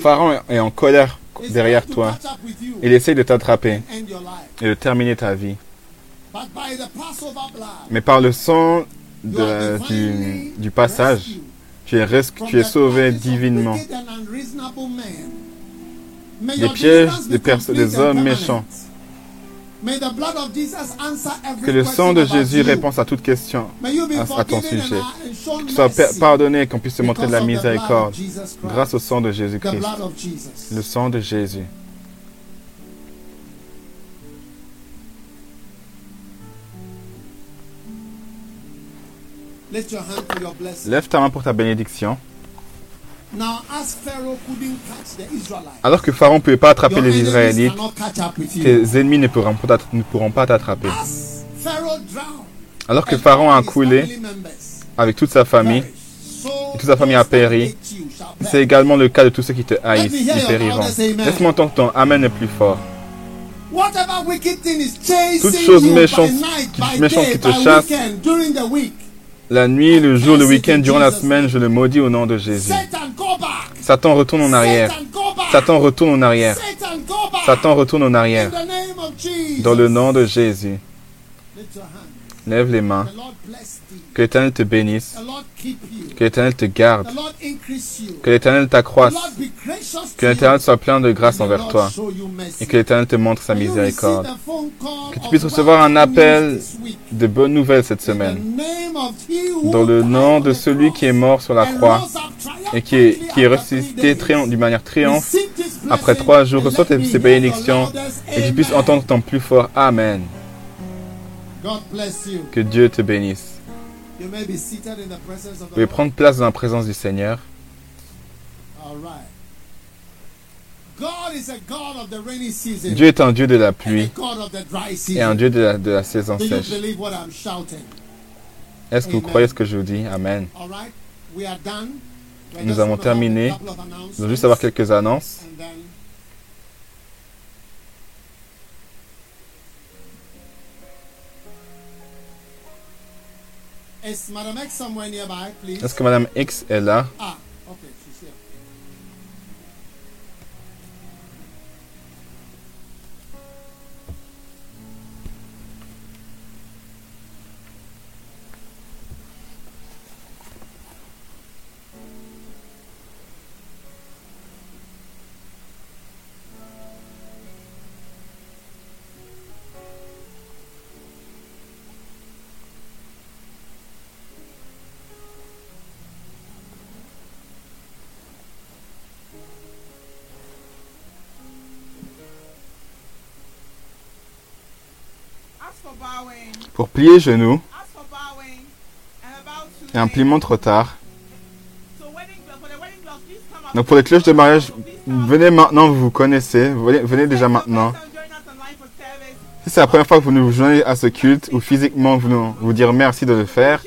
Pharaon est en colère derrière toi. Il essaye de t'attraper et de terminer ta vie. But by the Passover blood, Mais par le sang you de- are du, du passage, tu es, tu sauvé divinement des pièges des, des hommes méchants. Que le sang de Jésus you. réponse à toute question, à- à ton sujet. que tu sois pardonné et qu'on puisse te montrer de la miséricorde grâce au sang de Jésus-Christ. Le sang de Jésus. Lève ta main pour ta bénédiction. Alors que Pharaon ne pouvait pas attraper les Israélites, tes ennemis ne pourront pas t'att- ne pourront pas t'attraper. Alors que Pharaon a coulé avec toute sa famille, toute sa famille a péri. c'est également le cas de tous ceux qui te haïssent, ils périront. Laisse-moi entendre ton Amen le plus fort. Whatever wicked thing is chasing Toute chose méchante- by night, by méchante qui te chasse. La nuit, le jour, le week-end, durant la semaine, je le maudis au nom de Jésus. Satan, retourne en arrière. Satan, retourne en arrière. Satan, retourne en arrière. Dans le nom de Jésus. Lève les mains. Que l'Éternel te bénisse. Que l'Éternel te garde. Que l'Éternel t'accroisse. Que l'Éternel soit plein de grâce envers toi. Et que l'Éternel te montre sa miséricorde. Que tu puisses recevoir un appel de bonnes nouvelles cette semaine. Dans le nom de celui qui est mort sur la croix et qui est, qui est ressuscité d'une manière triomphe après trois jours. Reçois ces bénédictions et que tu puisses entendre ton plus fort Amen. Que Dieu te bénisse. Vous the pouvez prendre place dans la présence du Seigneur. All right. God is a God of the rainy season Dieu est un Dieu de la pluie God of the dry et un. Dieu de la, de la saison sèche. Est-ce que vous croyez ce que je vous dis? Amen. Nous avons terminé. Nous allons juste avoir quelques annonces. Is Madam X somewhere nearby, please? Est-ce que Madame X est là Ah, Pour plier genoux et un pliement trop tard. Donc pour les cloches de mariage, venez maintenant, vous vous connaissez. Venez, déjà maintenant. Si c'est la première fois que vous nous joignez à ce culte ou physiquement vous nous vous dire merci de le faire,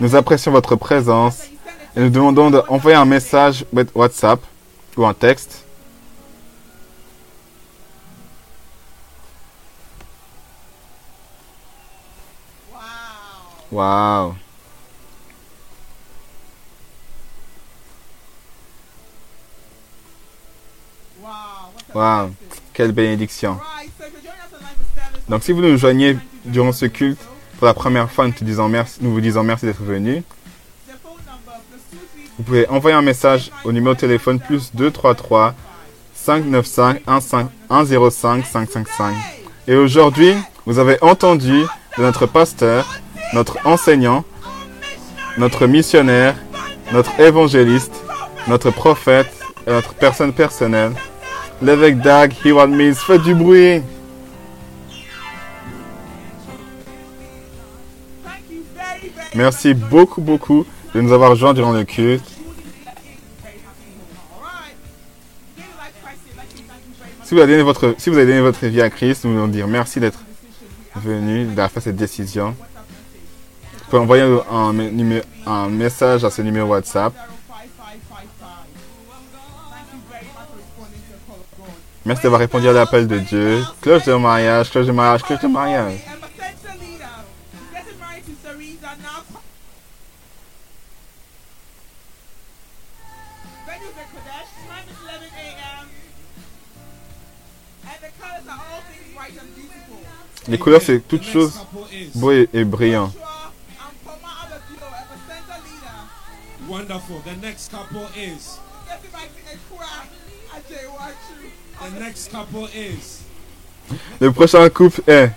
nous apprécions votre présence et nous demandons d'envoyer un message WhatsApp ou un texte Wow. Wow. Quelle bénédiction Donc si vous nous joignez durant ce culte pour la première fois, nous, vous disons merci d'être venu. the phone number plus two three Vous pouvez envoyer un message au numéro de téléphone plus 233 595 15 105 555. Et aujourd'hui, vous avez entendu de notre pasteur, notre enseignant, notre missionnaire, notre évangéliste, notre prophète et notre personne personnelle, l'évêque Dag Heward Mills. Faites du bruit! Merci beaucoup, beaucoup de nous avoir rejoints durant le culte. Si vous, avez donné votre, si vous avez donné votre vie à Christ, nous voulons dire merci d'être venu, d'avoir fait cette décision. Pouvez envoyer un, message à ce numéro WhatsApp. 05555. Thank you very much for responding to the call of God. Merci d'avoir répondu à l'appel de Dieu. Cloche de mariage, cloche de mariage, cloche de mariage. And my center leader, getting married to Sarita now. Venue the Kadesh, time is 11 a.m. And the colors are all things bright and beautiful. Les couleurs, c'est toute The next chose couple is beau et, et brillant. Wonderful. The next couple is. The next couple is. Le prochain couple est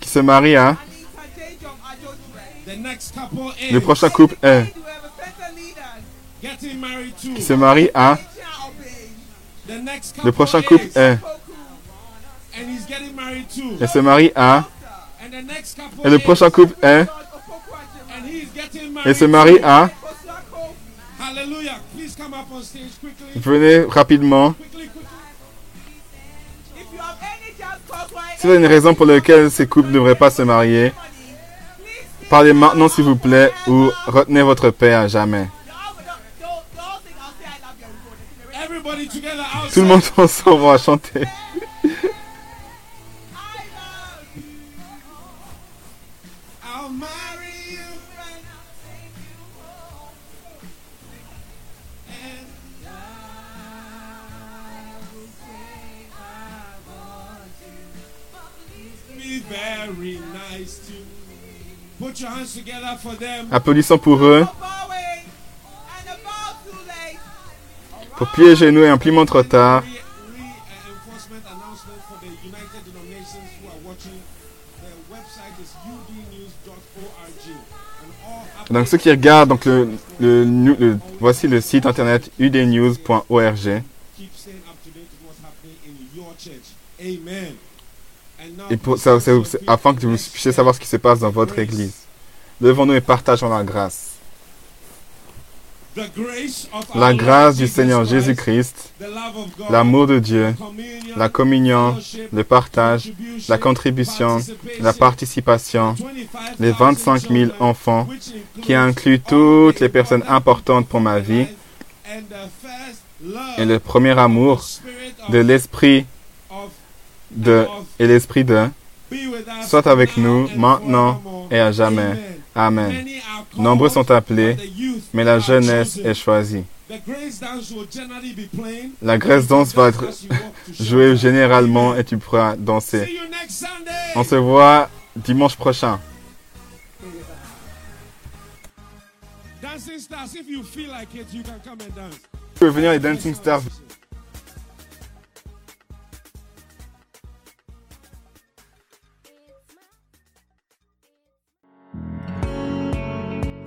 qui se marie à. Is. Le prochain couple est We have a center leader? Getting married qui to. se marie à. Couple Le prochain couple is. est Poku. And he's getting married to. et se marie à. Et le prochain couple est et se marie à? Venez rapidement. Si vous avez une raison pour laquelle ces couples ne devraient pas se marier, parlez maintenant s'il vous plaît ou retenez votre paix à jamais. Tout le monde ensemble va chanter. Applaudissons pour eux. Pour plier les genoux et un pliement trop tard. Donc ceux qui regardent, donc le, le, voici le site internet udnews.org. Afin que vous puissiez savoir ce qui se passe dans votre église. Levons-nous et partageons la grâce. La grâce du Seigneur Jésus-Christ, l'amour de Dieu, la communion, le partage, la contribution, la participation, les 25 000 enfants, qui incluent toutes les personnes importantes pour ma vie, et le premier amour de l'Esprit de, et l'Esprit de, soit avec nous maintenant et à jamais. Amen. Nombreux sont appelés, mais la jeunesse est choisie. La grace danse va être jouée généralement et tu pourras danser. On se voit dimanche prochain. Tu peux venir les Dancing Stars.